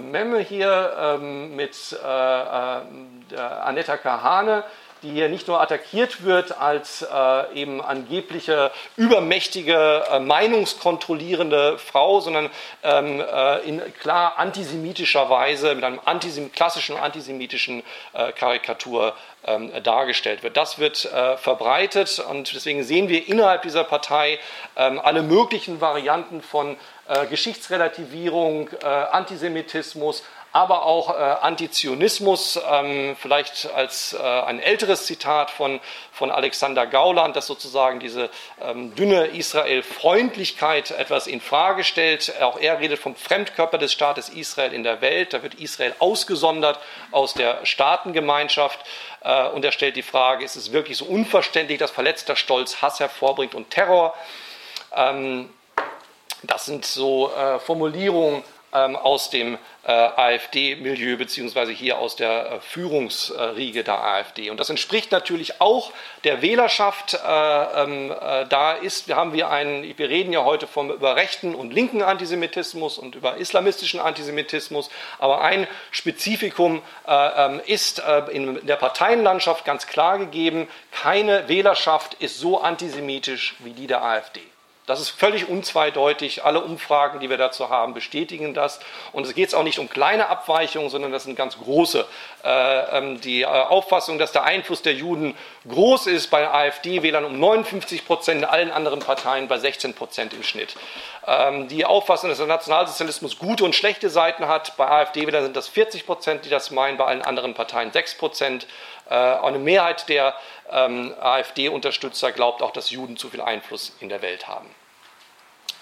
Memme hier ähm, mit Annetta Kahane, die hier nicht nur attackiert wird als äh, eben angebliche übermächtige, äh, meinungskontrollierende Frau, sondern ähm, äh, in klar antisemitischer Weise mit einem antisem klassischen antisemitischen äh, Karikatur ähm, dargestellt wird. Das wird äh, verbreitet und deswegen sehen wir innerhalb dieser Partei ähm, alle möglichen Varianten von äh, Geschichtsrelativierung, Antisemitismus, aber auch äh, Antizionismus, ähm, vielleicht als äh, ein älteres Zitat von, von Alexander Gauland, das sozusagen diese ähm, dünne Israel-Freundlichkeit etwas in Frage stellt. Auch er redet vom Fremdkörper des Staates Israel in der Welt. Da wird Israel ausgesondert aus der Staatengemeinschaft. Äh, und er stellt die Frage, ist es wirklich so unverständlich, dass verletzter Stolz Hass hervorbringt und Terror? Ähm, das sind so äh, Formulierungen ähm, aus dem äh, AfD-Milieu beziehungsweise hier aus der äh, Führungsriege der AfD. Und das entspricht natürlich auch der Wählerschaft. Äh, ähm, da ist, haben wir einen, wir reden ja heute vom, über rechten und linken Antisemitismus und über islamistischen Antisemitismus, aber ein Spezifikum ähm, ist in der Parteienlandschaft ganz klar gegeben, keine Wählerschaft ist so antisemitisch wie die der AfD. Das ist völlig unzweideutig. Alle Umfragen, die wir dazu haben, bestätigen das. Und es geht auch nicht um kleine Abweichungen, sondern das sind ganz große. Äh, ähm, die äh, Auffassung, dass der Einfluss der Juden groß ist bei AfD-Wählern um 59 Prozent, in allen anderen Parteien bei 16 Prozent im Schnitt. Ähm, die Auffassung, dass der Nationalsozialismus gute und schlechte Seiten hat, bei AfD-Wählern sind das 40 Prozent, die das meinen, bei allen anderen Parteien 6 Prozent. Äh, eine Mehrheit der ähm, AfD-Unterstützer glaubt auch, dass Juden zu viel Einfluss in der Welt haben.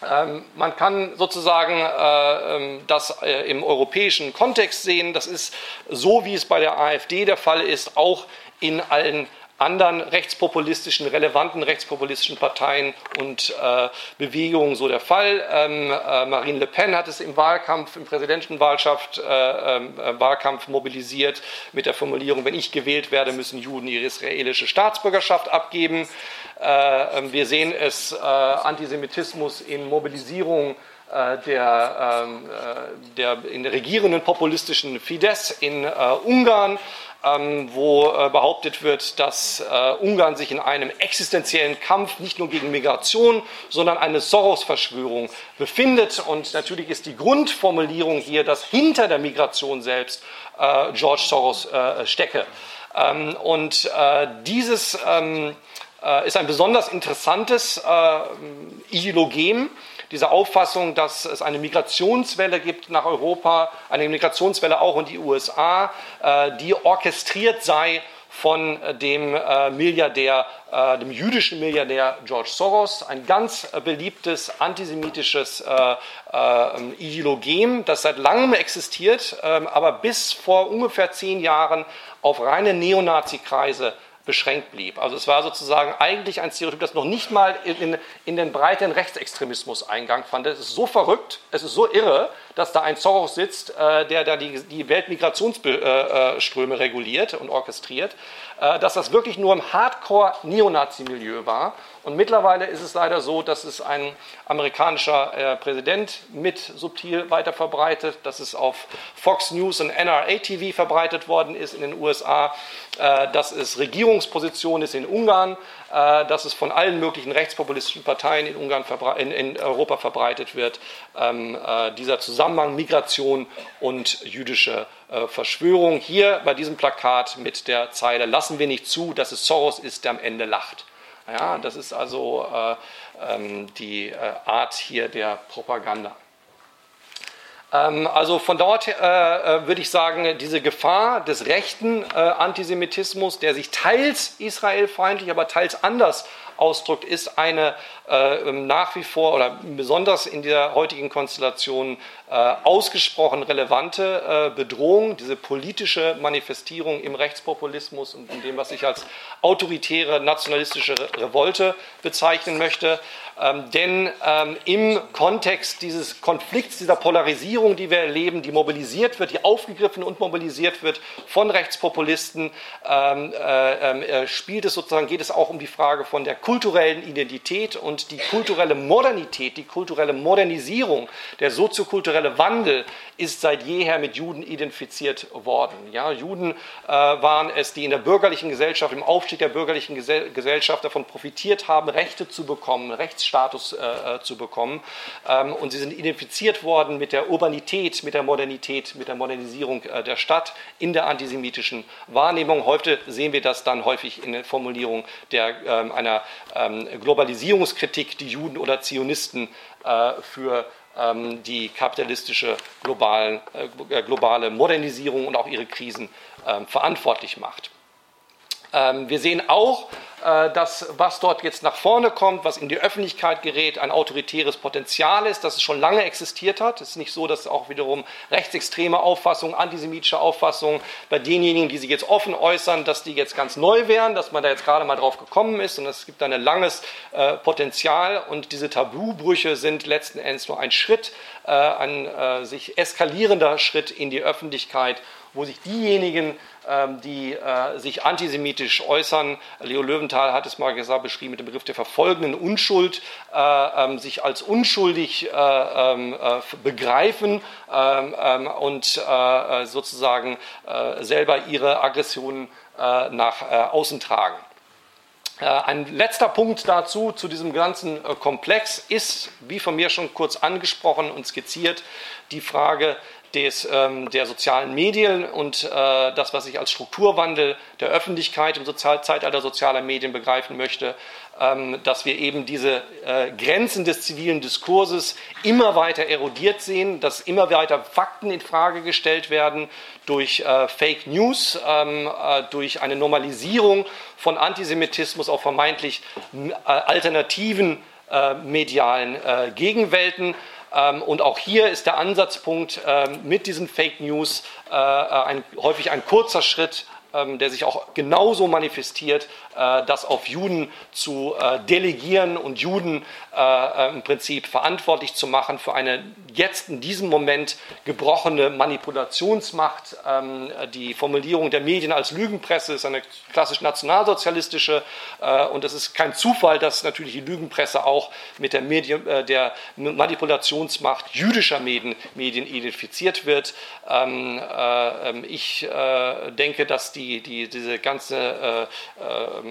Ähm, man kann sozusagen äh, ähm, das äh, im europäischen Kontext sehen. Das ist so, wie es bei der AfD der Fall ist, auch in allen anderen rechtspopulistischen, relevanten rechtspopulistischen Parteien und äh, Bewegungen so der Fall. Ähm, äh, Marine Le Pen hat es im Wahlkampf, im Präsidentenwahlschaft, äh, ähm, äh, Wahlkampf mobilisiert mit der Formulierung, wenn ich gewählt werde, müssen Juden ihre israelische Staatsbürgerschaft abgeben. Äh, ähm, wir sehen es, äh, Antisemitismus in Mobilisierung der, ähm, der in der regierenden populistischen Fidesz in Ungarn wo äh, behauptet wird, dass äh, Ungarn sich in einem existenziellen Kampf nicht nur gegen Migration, sondern eine Soros-Verschwörung befindet. Und natürlich ist die Grundformulierung hier, dass hinter der Migration selbst äh, George Soros stecke. Ähm, und dieses ähm, äh, ist ein besonders interessantes Ideologem diese Auffassung, dass es eine Migrationswelle gibt nach Europa, eine Migrationswelle auch in die USA, äh, die orchestriert sei von dem äh, Milliardär, äh, dem jüdischen Milliardär George Soros, ein ganz beliebtes antisemitisches Ideologem, das seit langem existiert, ähm, aber bis vor ungefähr zehn Jahren auf reine Neonazi-Kreise beschränkt blieb. Also es war sozusagen eigentlich ein Stereotyp, das noch nicht mal in, in den breiten Rechtsextremismus Eingang fand. Es ist so verrückt, es ist so irre, dass da ein Soros sitzt, äh, der da die, die Weltmigrationsströme reguliert und orchestriert, äh, dass das wirklich nur im Hardcore-Neonazi-Milieu war. Und mittlerweile ist es leider so, dass es ein amerikanischer äh, Präsident mit subtil weiter verbreitet, dass es auf Fox News und NRA TV verbreitet worden ist in den USA, äh, dass es Regierungsposition ist in Ungarn, äh, dass es von allen möglichen rechtspopulistischen Parteien in, Ungarn in, in Europa verbreitet wird. Ähm, äh, dieser Zusammenhang Migration und jüdische äh, Verschwörung. Hier bei diesem Plakat mit der Zeile Lassen wir nicht zu, dass es Soros ist, der am Ende lacht. Ja, das ist also äh, ähm, die äh, Art hier der Propaganda. Ähm, also von dort äh, äh, würde ich sagen, diese Gefahr des rechten äh, Antisemitismus, der sich teils israelfeindlich, aber teils anders ausdrückt, ist eine nach wie vor oder besonders in der heutigen Konstellation äh, ausgesprochen relevante äh, Bedrohung, diese politische Manifestierung im Rechtspopulismus und in dem, was ich als autoritäre nationalistische Revolte bezeichnen möchte. Ähm, denn ähm, im Kontext dieses Konflikts, dieser Polarisierung, die wir erleben, die mobilisiert wird, die aufgegriffen und mobilisiert wird von Rechtspopulisten, ähm, äh, ähm, äh, spielt es sozusagen, geht es auch um die Frage von der kulturellen Identität und die kulturelle Modernität, die kulturelle Modernisierung, der soziokulturelle Wandel ist seit jeher mit Juden identifiziert worden. Ja, Juden äh, waren es, die in der bürgerlichen Gesellschaft, im Aufstieg der bürgerlichen Gesell Gesellschaft davon profitiert haben, Rechte zu bekommen, Rechtsstatus äh, äh, zu bekommen. Ähm, und sie sind identifiziert worden mit der Urbanität, mit der Modernität, mit der Modernisierung äh, der Stadt in der antisemitischen Wahrnehmung. Heute sehen wir das dann häufig in der Formulierung der, ähm, einer ähm, Globalisierungskritik, die Juden oder Zionisten äh, für ähm, die kapitalistische globalen, äh, globale Modernisierung und auch ihre Krisen ähm, verantwortlich macht. Ähm, wir sehen auch, äh, dass was dort jetzt nach vorne kommt, was in die Öffentlichkeit gerät, ein autoritäres Potenzial ist, das es schon lange existiert hat. Es ist nicht so, dass auch wiederum rechtsextreme Auffassungen, antisemitische Auffassungen bei denjenigen, die sich jetzt offen äußern, dass die jetzt ganz neu wären, dass man da jetzt gerade mal drauf gekommen ist und es gibt da ein langes äh, Potenzial und diese Tabubrüche sind letzten Endes nur ein Schritt, äh, ein äh, sich eskalierender Schritt in die Öffentlichkeit, wo sich diejenigen, die äh, sich antisemitisch äußern. Leo Löwenthal hat es mal gesagt, beschrieben mit dem Begriff der verfolgenden Unschuld, äh, ähm, sich als unschuldig äh, ähm, begreifen und sozusagen selber ihre Aggressionen nach außen tragen. Ein letzter Punkt dazu, zu diesem ganzen Komplex, ist, wie von mir schon kurz angesprochen und skizziert, die Frage des, ähm, der sozialen Medien und äh, das, was ich als Strukturwandel der Öffentlichkeit im Sozial Zeitalter sozialer Medien begreifen möchte, ähm, dass wir eben diese äh, Grenzen des zivilen Diskurses immer weiter erodiert sehen, dass immer weiter Fakten in Frage gestellt werden durch äh, Fake News, ähm, äh, durch eine Normalisierung von Antisemitismus auf vermeintlich äh, alternativen äh, medialen Gegenwelten und auch hier ist der Ansatzpunkt ähm, mit diesen Fake News äh, ein, häufig ein kurzer Schritt ähm, der sich auch genauso manifestiert, äh, das auf Juden zu äh, delegieren und Juden äh, im Prinzip verantwortlich zu machen für eine jetzt in diesem Moment gebrochene Manipulationsmacht. Ähm, die Formulierung der Medien als Lügenpresse ist eine klassisch nationalsozialistische und es ist kein Zufall, dass natürlich die Lügenpresse auch mit der, Medien, der Manipulationsmacht jüdischer Medien, Medien identifiziert wird. Ähm, ich denke, dass die die, die, diese ganze äh, äh,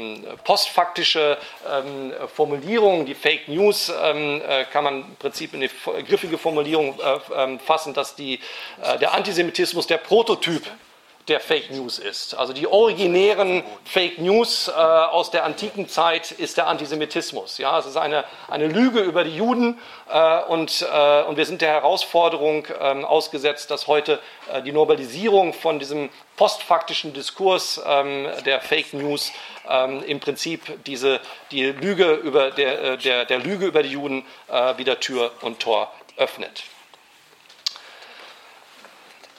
postfaktische ähm, Formulierung, die Fake News, ähm, äh, kann man im Prinzip in eine griffige Formulierung äh, ähm, fassen, dass die, äh, der Antisemitismus der Prototyp der Fake News ist. Also die originären Fake News äh, aus der antiken Zeit ist der Antisemitismus. Ja, es ist eine, eine Lüge über die Juden äh, und, äh, und wir sind der Herausforderung ähm, ausgesetzt, dass heute äh, die Normalisierung von diesem postfaktischen Diskurs ähm, der Fake News ähm, im Prinzip diese, die Lüge über der, äh, der, der Lüge über die Juden äh, wieder Tür und Tor öffnet.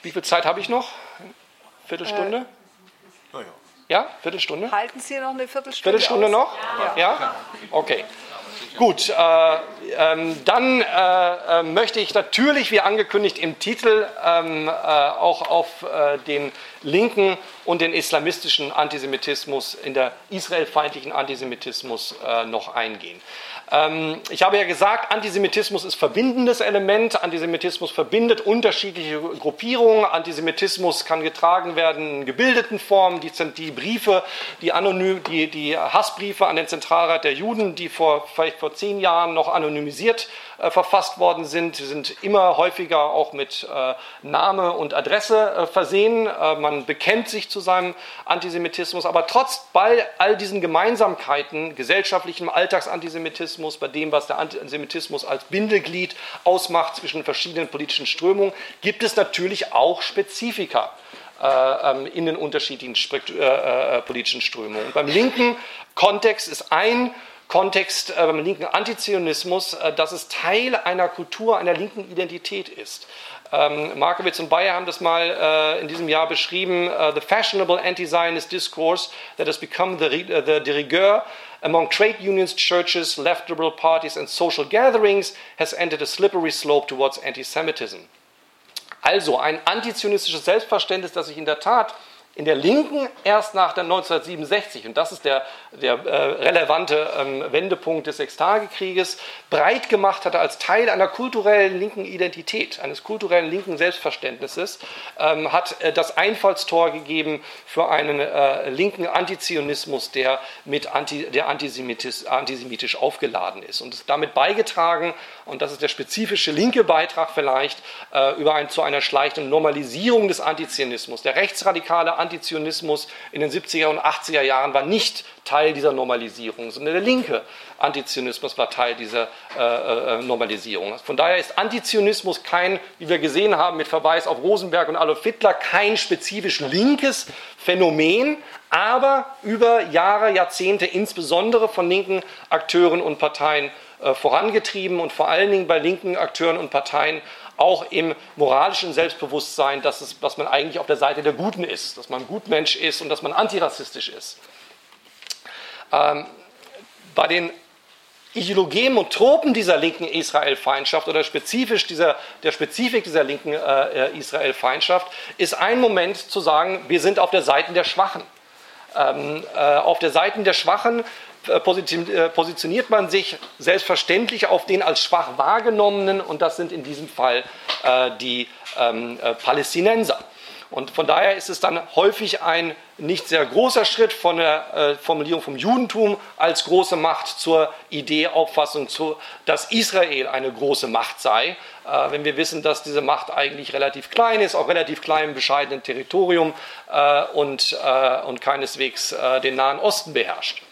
Wie viel Zeit habe ich noch? Viertelstunde? Äh, ja. Ja, Viertelstunde? Halten Sie noch eine Viertelstunde Viertelstunde aus? noch? Ja. ja? Okay. Gut, äh, ähm, dann äh, äh, möchte ich natürlich, wie angekündigt im Titel, ähm, äh, auch auf äh, den linken und den islamistischen Antisemitismus, in der israelfeindlichen Antisemitismus äh, noch eingehen. Ähm, ich habe ja gesagt, Antisemitismus ist verbindendes Element. Antisemitismus verbindet unterschiedliche Gruppierungen. Antisemitismus kann getragen werden in gebildeten Formen. Die, die Briefe, die, anonym, die, die Hassbriefe an den Zentralrat der Juden, die vor, vielleicht vor zehn Jahren noch anonymisiert äh, verfasst worden sind, sind immer häufiger auch mit äh, Name und Adresse äh, versehen. Man bekennt sich zu seinem Antisemitismus, aber trotz bei all diesen Gemeinsamkeiten, gesellschaftlichem Alltagsantisemitismus, bei dem, was der Antisemitismus als Bindeglied ausmacht zwischen verschiedenen politischen Strömungen, gibt es natürlich auch Spezifika äh, ähm, in den unterschiedlichen politischen Strömungen. Und beim linken Kontext ist ein Kontext äh, beim linken Antizionismus, äh, dass es Teil einer Kultur, einer linken Identität ist. Ähm, Markowitz und Bayer haben das mal äh, in diesem Jahr beschrieben: uh, The fashionable anti-Zionist discourse that has become the, the de rigueur among trade unions, churches, left liberal parties, and social gatherings has entered a slippery slope towards anti-Semitism. Also ein antizionistisches Selbstverständnis, das sich in der Tat in der Linken erst nach der 1967, und das ist der, der äh, relevante ähm, Wendepunkt des Sechstagekrieges, breit gemacht hatte als Teil einer kulturellen linken Identität, eines kulturellen linken Selbstverständnisses, ähm, hat äh, das Einfallstor gegeben für einen äh, linken Antizionismus, der, mit anti, der antisemitisch, antisemitisch aufgeladen ist und ist damit beigetragen, und das ist der spezifische linke Beitrag vielleicht, äh, über ein, zu einer schleichenden Normalisierung des Antizionismus. Der rechtsradikale Antizionismus in den 70er und 80er Jahren war nicht Teil dieser Normalisierung, sondern der linke Antizionismus war Teil dieser äh, äh, Normalisierung. Von daher ist Antizionismus kein, wie wir gesehen haben mit Verweis auf Rosenberg und Adolf Hitler, kein spezifisch linkes Phänomen, aber über Jahre, Jahrzehnte insbesondere von linken Akteuren und Parteien äh, vorangetrieben und vor allen Dingen bei linken Akteuren und Parteien auch im moralischen Selbstbewusstsein, dass, es, dass man eigentlich auf der Seite der Guten ist, dass man ein Gutmensch ist und dass man antirassistisch ist. Ähm, bei den Ideologien und Tropen dieser linken Israel-Feindschaft oder spezifisch dieser, der Spezifik dieser linken äh, Israel-Feindschaft ist ein Moment zu sagen, wir sind auf der Seite der Schwachen. Ähm, äh, auf der Seite der Schwachen positioniert man sich selbstverständlich auf den als schwach wahrgenommenen und das sind in diesem Fall äh, die ähm, äh, Palästinenser. Und von daher ist es dann häufig ein nicht sehr großer Schritt von der äh, Formulierung vom Judentum als große Macht zur Idee, Auffassung, zu, dass Israel eine große Macht sei, äh, wenn wir wissen, dass diese Macht eigentlich relativ klein ist, auch relativ klein im bescheidenen Territorium äh, und, und keineswegs den Nahen Osten beherrscht.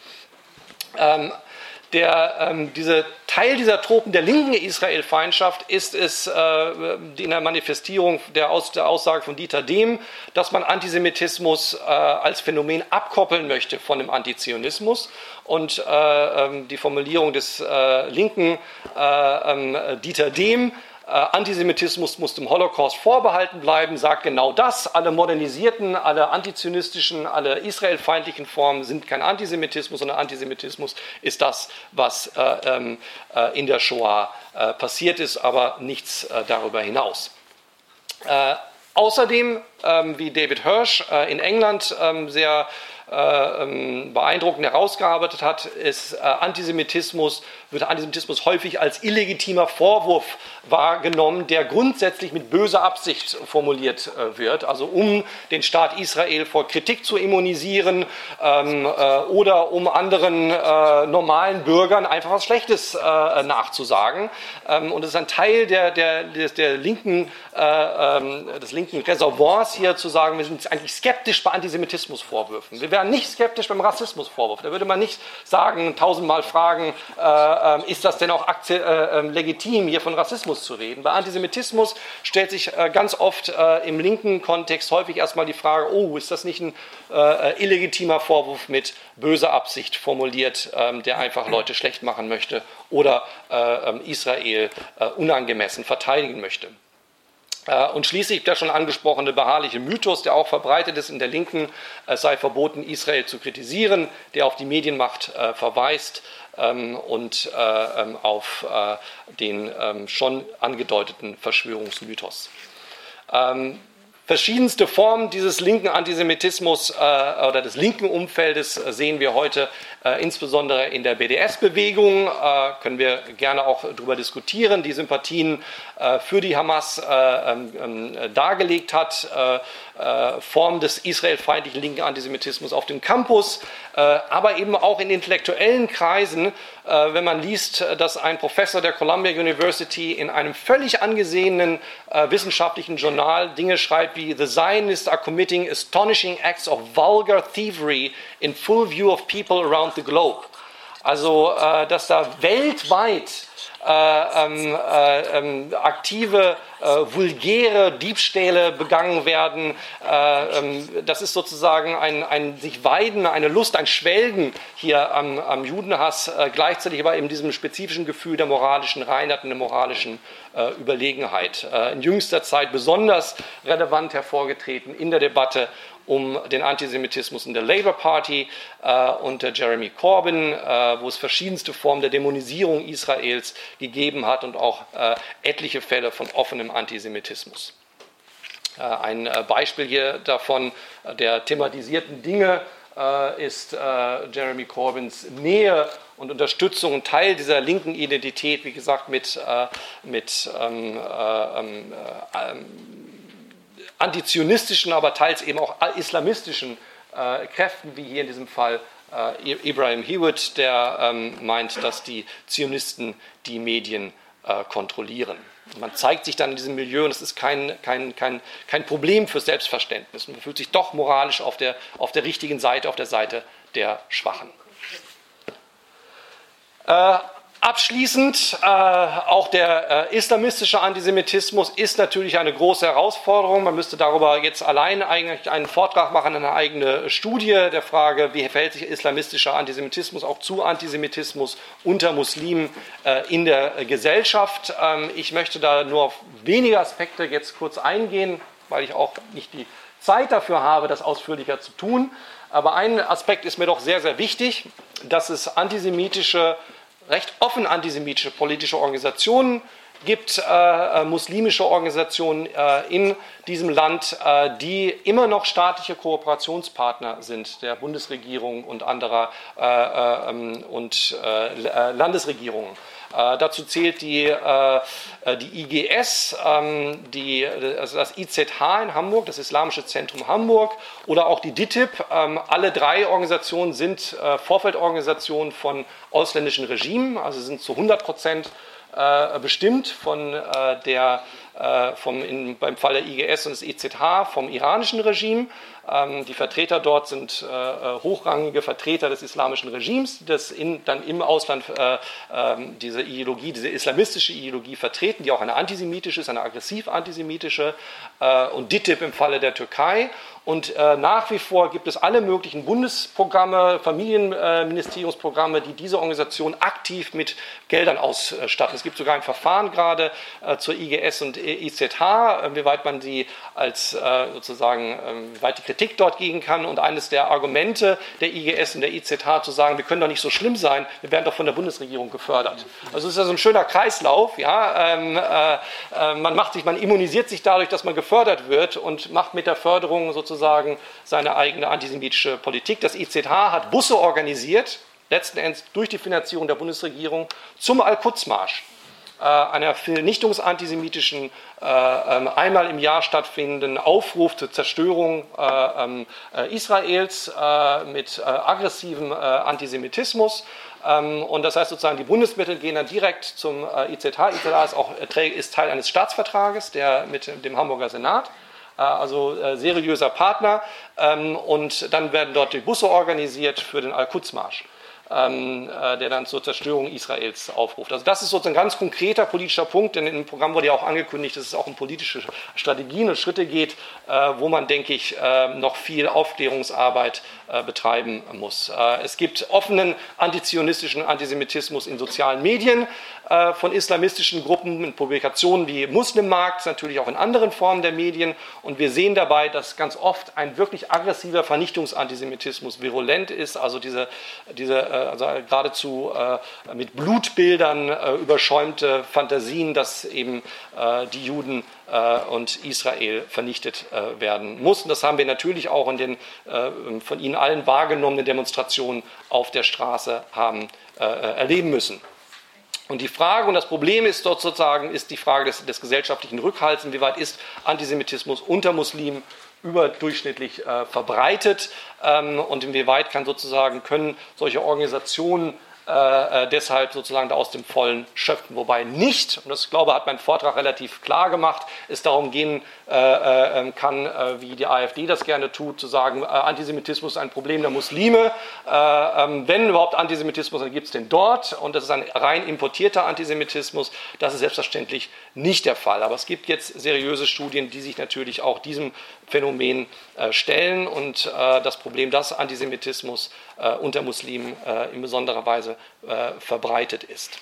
Ähm, der, ähm, diese Teil dieser Tropen der linken Israel-Feindschaft ist es äh, in der Manifestierung der, Aus, der, Aussage von Dieter Dehm, dass man Antisemitismus äh, als Phänomen abkoppeln möchte von dem Antizionismus. Und äh, ähm, die Formulierung des äh, linken äh, ähm, Dieter Dehm Antisemitismus muss dem Holocaust vorbehalten bleiben, sagt genau das. Alle modernisierten, alle antizionistischen, alle israelfeindlichen Formen sind kein Antisemitismus, sondern Antisemitismus ist das, was äh, ähm, äh, in der Shoah äh, passiert ist, aber nichts äh, darüber hinaus. Äh, außerdem, ähm, wie David Hirsch in England ähm, sehr beeindruckend herausgearbeitet hat, ist Antisemitismus wird Antisemitismus häufig als illegitimer Vorwurf wahrgenommen, der grundsätzlich mit böser Absicht formuliert äh, wird, also um den Staat Israel vor Kritik zu immunisieren ähm, äh, oder um anderen äh, normalen Bürgern einfach was Schlechtes äh, nachzusagen. Ähm, und es ist ein Teil der, der, des, der linken, äh, ähm, des linken Reservoirs hier zu sagen, wir sind eigentlich skeptisch bei Antisemitismusvorwürfen. Wir wären nicht skeptisch beim Rassismusvorwurf. Da würde man nicht sagen, tausendmal fragen, äh, ähm, ist das denn auch äh, ähm, legitim, hier von Rassismus zu reden? Bei Antisemitismus stellt sich äh, ganz oft äh, im linken Kontext häufig erstmal die Frage, oh, ist das nicht ein äh, illegitimer Vorwurf mit böser Absicht formuliert, ähm, der einfach Leute schlecht machen möchte oder äh, ähm, Israel äh, unangemessen verteidigen möchte? Äh, und schließlich der schon angesprochene beharrliche Mythos, der auch verbreitet ist in der Linken, es sei verboten, Israel zu kritisieren, der auf die Medienmacht äh, verweist ähm, und äh, ähm, auf den ähm, schon angedeuteten Verschwörungsmythos. Verschiedenste Formen dieses linken Antisemitismus äh, oder des linken Umfeldes äh, sehen wir heute äh, insbesondere in der BDS-Bewegung. Äh, können wir gerne auch darüber diskutieren. Die Sympathien äh, für die Hamas ähm, ähm, dargelegt hat, Form des israelfeindlichen linken Antisemitismus auf dem Campus, aber eben auch in intellektuellen Kreisen, wenn man liest, dass ein Professor der Columbia University in einem völlig angesehenen wissenschaftlichen Journal Dinge schreibt wie The Zionists are committing astonishing acts of vulgar thievery in full view of people around the globe. Also, dass da weltweit äh, ähm, äh, ähm, aktive, äh, vulgäre Diebstähle begangen werden. Äh, ähm, das ist sozusagen ein, ein sich weiden, eine Lust, ein Schwelgen hier am, am Judenhass, äh, gleichzeitig aber eben diesem spezifischen Gefühl der moralischen Reinheit und der moralischen äh, Überlegenheit. in jüngster Zeit besonders relevant hervorgetreten in der Debatte um den Antisemitismus in der Labour Party äh, unter Jeremy Corbyn, äh, wo es verschiedenste Formen der Dämonisierung Israels gegeben hat und auch äh, etliche Fälle von offenem Antisemitismus. Äh, ein äh, Beispiel hier davon äh, der thematisierten Dinge ist Jeremy Corbyns Nähe und Unterstützung und Teil dieser linken Identität, wie gesagt, mit, mit ähm, ähm, ähm, antizionistischen, aber teils eben auch islamistischen äh, Kräften, wie hier in diesem Fall äh, Ibrahim Hewitt, der ähm, meint, dass die Zionisten die Medien äh, kontrollieren. Man zeigt sich dann in diesem Milieu und es ist kein, kein, kein, kein Problem für Selbstverständnis. Man fühlt sich doch moralisch auf der, auf der richtigen Seite, auf der Seite der Schwachen. Äh, Abschließend, äh, auch der äh, islamistische Antisemitismus ist natürlich eine große Herausforderung. Man müsste darüber jetzt allein eigentlich einen Vortrag machen, eine eigene Studie der Frage, wie verhält sich islamistischer Antisemitismus auch zu Antisemitismus unter Muslimen äh, in der Gesellschaft. Ähm, ich möchte da nur auf wenige Aspekte jetzt kurz eingehen, weil ich auch nicht die Zeit dafür habe, das ausführlicher zu tun. Aber ein Aspekt ist mir doch sehr, sehr wichtig, dass es antisemitische recht offen antisemitische politische Organisationen gibt, äh, äh, muslimische Organisationen äh, in diesem Land, äh, die immer noch staatliche Kooperationspartner sind der Bundesregierung und anderer äh, äh, ähm, und Landesregierungen. Äh, dazu zählt die, äh, die IGS, ähm, die, also das IZH in Hamburg, das Islamische Zentrum Hamburg, oder auch die DITIB. Ähm, alle drei Organisationen sind äh, Vorfeldorganisationen von ausländischen Regimen, also sind zu 100 Prozent äh, bestimmt von äh, der äh, vom, in, beim Fall der IGS und des IZH vom iranischen Regime. Ähm, die Vertreter dort sind äh, äh, hochrangige Vertreter des islamischen Regimes, das in, dann im Ausland äh, ähm, diese Ideologie, diese islamistische Ideologie vertreten, die auch eine antisemitische ist, eine aggressiv antisemitische und DITIB im Falle der Türkei. Und nach wie vor gibt es alle möglichen Bundesprogramme, Familienministeriumsprogramme, die diese Organisation aktiv mit Geldern ausstatten. Es gibt sogar ein Verfahren gerade zur IGS und IZH, wie weit man sie als sozusagen, ähm, wie weit die Kritik dort gehen kann. Und eines der Argumente der IGS und der IZH zu sagen, wir können doch nicht so schlimm sein, wir werden doch von der Bundesregierung gefördert. Also es ist ja so ein schöner Kreislauf. Ja? Ähm, äh, äh, man, macht sich, man immunisiert sich dadurch, dass man gefördert wird und macht mit der Förderung sozusagen seine eigene antisemitische Politik. Das IZH hat Busse organisiert, letzten Endes durch die Finanzierung der Bundesregierung, zum Al-Quds-Marsch einer vernichtungsantisemitischen, äh, ähm, einmal im Jahr stattfindenden Aufruf zur Zerstörung äh, ähm, Israels mit aggressivem Antisemitismus. Ähm, und das heißt sozusagen, die Bundesmittel gehen dann direkt zum IZH. IZH ist, auch, ist Teil eines Staatsvertrages der, mit dem Hamburger Senat also seriöser Partner. und dann werden dort die Busse organisiert für den Al-Quds-Marsch. Ähm, äh, der dann zur Zerstörung Israels aufruft. Also das ist sozusagen ein ganz konkreter politischer Punkt, denn im Programm wurde ja auch angekündigt, dass es auch um politische Strategien und Schritte geht, äh, wo man, denke ich, äh, noch viel Aufklärungsarbeit betreiben muss. Es gibt offenen antizionistischen Antisemitismus in sozialen Medien äh, von islamistischen Gruppen in Publikationen wie Muslimmarkt, natürlich auch in anderen Formen der Medien. Und wir sehen dabei, dass ganz oft ein wirklich aggressiver Vernichtungsantisemitismus virulent ist, also diese, diese also geradezu mit Blutbildern überschäumte Fantasien, dass eben die Juden und Israel vernichtet werden mussten. Das haben wir natürlich auch in den von Ihnen allen wahrgenommenen Demonstrationen auf der Straße haben erleben müssen. Und die Frage und das Problem ist dort sozusagen ist die Frage des, des gesellschaftlichen Rückhalts. Inwieweit ist Antisemitismus unter Muslimen überdurchschnittlich äh, verbreitet ähm, und inwieweit kann sozusagen können solche Organisationen äh, äh, deshalb sozusagen aus dem Vollen schöpfen. Wobei nicht, und das glaube hat mein Vortrag relativ klar gemacht, es darum gehen äh, äh ähm, kann, äh, wie die AfD das gerne tut, zu sagen, Antisemitismus ist ein Problem der Muslime. Ähm, wenn überhaupt Antisemitismus, dann gibt es den dort und das ist ein rein importierter Antisemitismus. Das ist selbstverständlich nicht der Fall. Aber es gibt jetzt seriöse Studien, die sich natürlich auch diesem Phänomen stellen und das Problem, dass Antisemitismus unter Muslimen in besonderer Weise verbreitet ist.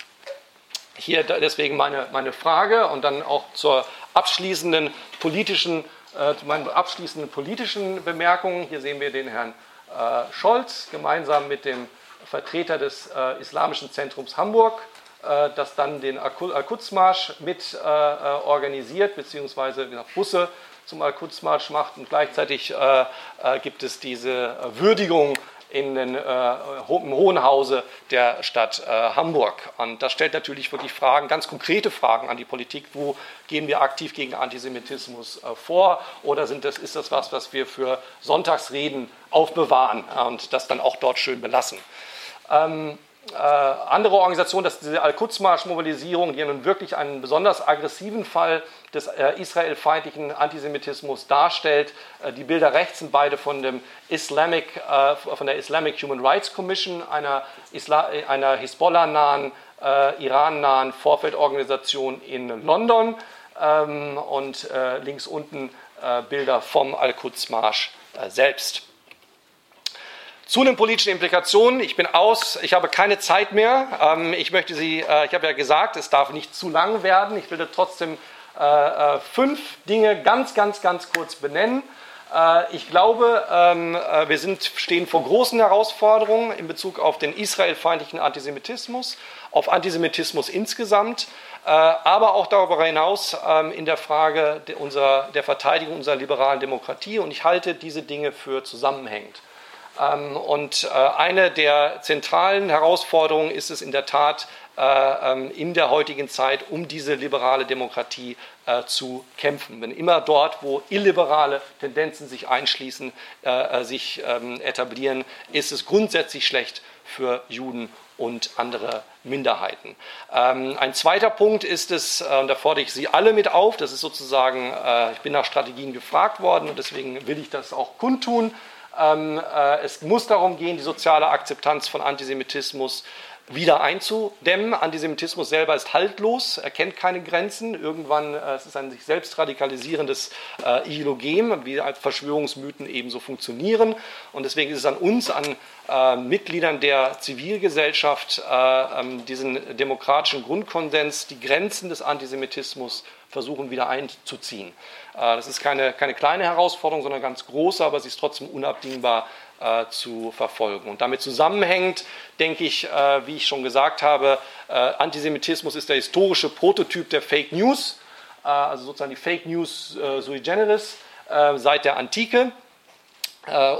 Hier deswegen meine, meine Frage und dann auch zur abschließenden politischen, äh, zu meinen abschließenden politischen Bemerkungen. Hier sehen wir den Herrn äh, Scholz gemeinsam mit dem Vertreter des äh, Islamischen Zentrums Hamburg, äh, das dann den Al-Quds-Marsch mit äh, äh, organisiert, beziehungsweise Busse zum Al-Quds-Marsch macht. Und gleichzeitig gibt es diese Würdigung in den, äh, im Hohen Hause der Stadt äh, Hamburg. Und das stellt natürlich wirklich Fragen, ganz konkrete Fragen an die Politik. Wo gehen wir aktiv gegen Antisemitismus äh, vor? Oder sind das, ist das was, was wir für Sonntagsreden aufbewahren und das dann auch dort schön belassen? Ähm, äh, andere Organisationen, dass diese Al-Quds-Marsch-Mobilisierung, die nun wirklich einen besonders aggressiven Fall des äh, israelfeindlichen Antisemitismus darstellt. Äh, die Bilder rechts sind beide von, dem Islamic, äh, von der Islamic Human Rights Commission, einer, einer Hisbollah-nahen, äh, Iran-nahen Vorfeldorganisation in London. Ähm, und äh, links unten Bilder vom Al-Quds-Marsch selbst. Zu den politischen Implikationen. Ich bin aus, ich habe keine Zeit mehr. Ähm, ich möchte Sie, äh, ich habe ja gesagt, es darf nicht zu lang werden. Ich will trotzdem äh, äh, fünf Dinge ganz, ganz, ganz kurz benennen. Ich glaube, ähm, wir sind, stehen vor großen Herausforderungen in Bezug auf den israelfeindlichen Antisemitismus, auf Antisemitismus insgesamt, aber auch darüber hinaus ähm, in der Frage der Verteidigung unserer liberalen Demokratie. Und ich halte diese Dinge für zusammenhängend. Ähm, und äh, eine der zentralen Herausforderungen ist es in der Tat, äh, ähm, in der heutigen Zeit um diese liberale Demokratie äh, zu kämpfen. Wenn immer dort, wo illiberale Tendenzen sich einschließen, sich ähm, etablieren, ist es grundsätzlich schlecht für Juden und andere Minderheiten. ein zweiter Punkt ist es, und da fordere ich Sie alle mit auf, das ist sozusagen, ich bin nach Strategien gefragt worden und deswegen will ich das auch kundtun. Ähm, äh, es muss darum gehen, die soziale Akzeptanz von Antisemitismus wieder einzudämmen. Antisemitismus selber ist haltlos, er kennt keine Grenzen. Irgendwann äh, es ist ein sich selbst radikalisierendes äh, Ideologem, wie Verschwörungsmythen ebenso funktionieren. Und deswegen ist es an uns, an äh, Mitgliedern der Zivilgesellschaft, äh, ähm, diesen demokratischen Grundkonsens, die Grenzen des Antisemitismus versuchen wieder einzuziehen. Äh, das ist keine, keine kleine Herausforderung, sondern ganz große, aber sie ist trotzdem unabdingbar äh, zu verfolgen. Und damit zusammenhängt, denke ich, äh, wie ich schon gesagt habe, Antisemitismus ist der historische Prototyp der Fake News, also sozusagen die Fake News sui generis seit der Antike.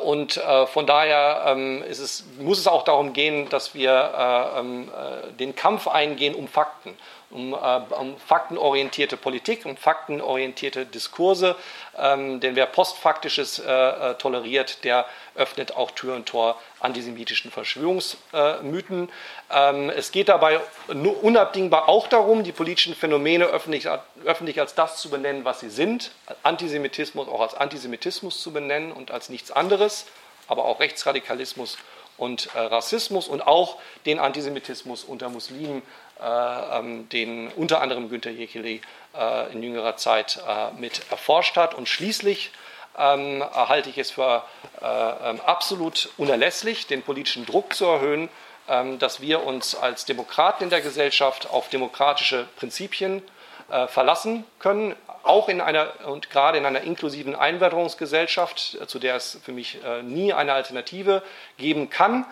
Und von daher ähm, es, muss es auch darum gehen, dass wir ähm, den Kampf eingehen um Fakten um, äh, um faktenorientierte Politik, um faktenorientierte Diskurse. Ähm, denn wer Postfaktisches äh, äh, toleriert, der öffnet auch Tür und Tor antisemitischen Verschwörungsmythen. Ähm, es geht dabei unabdingbar auch darum, die politischen Phänomene öffentlich, öffentlich als das zu benennen, was sie sind. Antisemitismus auch als Antisemitismus zu benennen und als nichts anderes, aber auch Rechtsradikalismus und äh, Rassismus und auch den Antisemitismus unter Muslimen, äh, den unter anderem Günter Jekeli äh, in jüngerer Zeit äh, mit erforscht hat. Und schließlich ähm, halte ich es für äh, ähm, absolut unerlässlich, den politischen Druck zu erhöhen, ähm, dass wir uns als Demokraten in der Gesellschaft auf demokratische Prinzipien äh, verlassen können, auch in einer und gerade in einer inklusiven Einwanderungsgesellschaft, zu der es für mich äh, nie eine Alternative geben kann.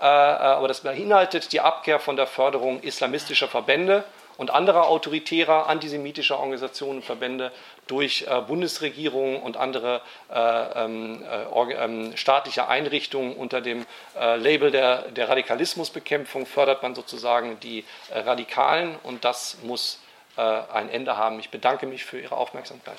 Äh, aber das beinhaltet die Abkehr von der Förderung islamistischer Verbände und anderer autoritärer antisemitischer Organisationen und Verbände durch äh, Bundesregierungen und andere äh, ähm, äh, ähm, staatliche Einrichtungen unter dem äh, Label der, Radikalismusbekämpfung fördert man sozusagen die äh, Radikalen und das muss äh, ein Ende haben. Ich bedanke mich für Ihre Aufmerksamkeit.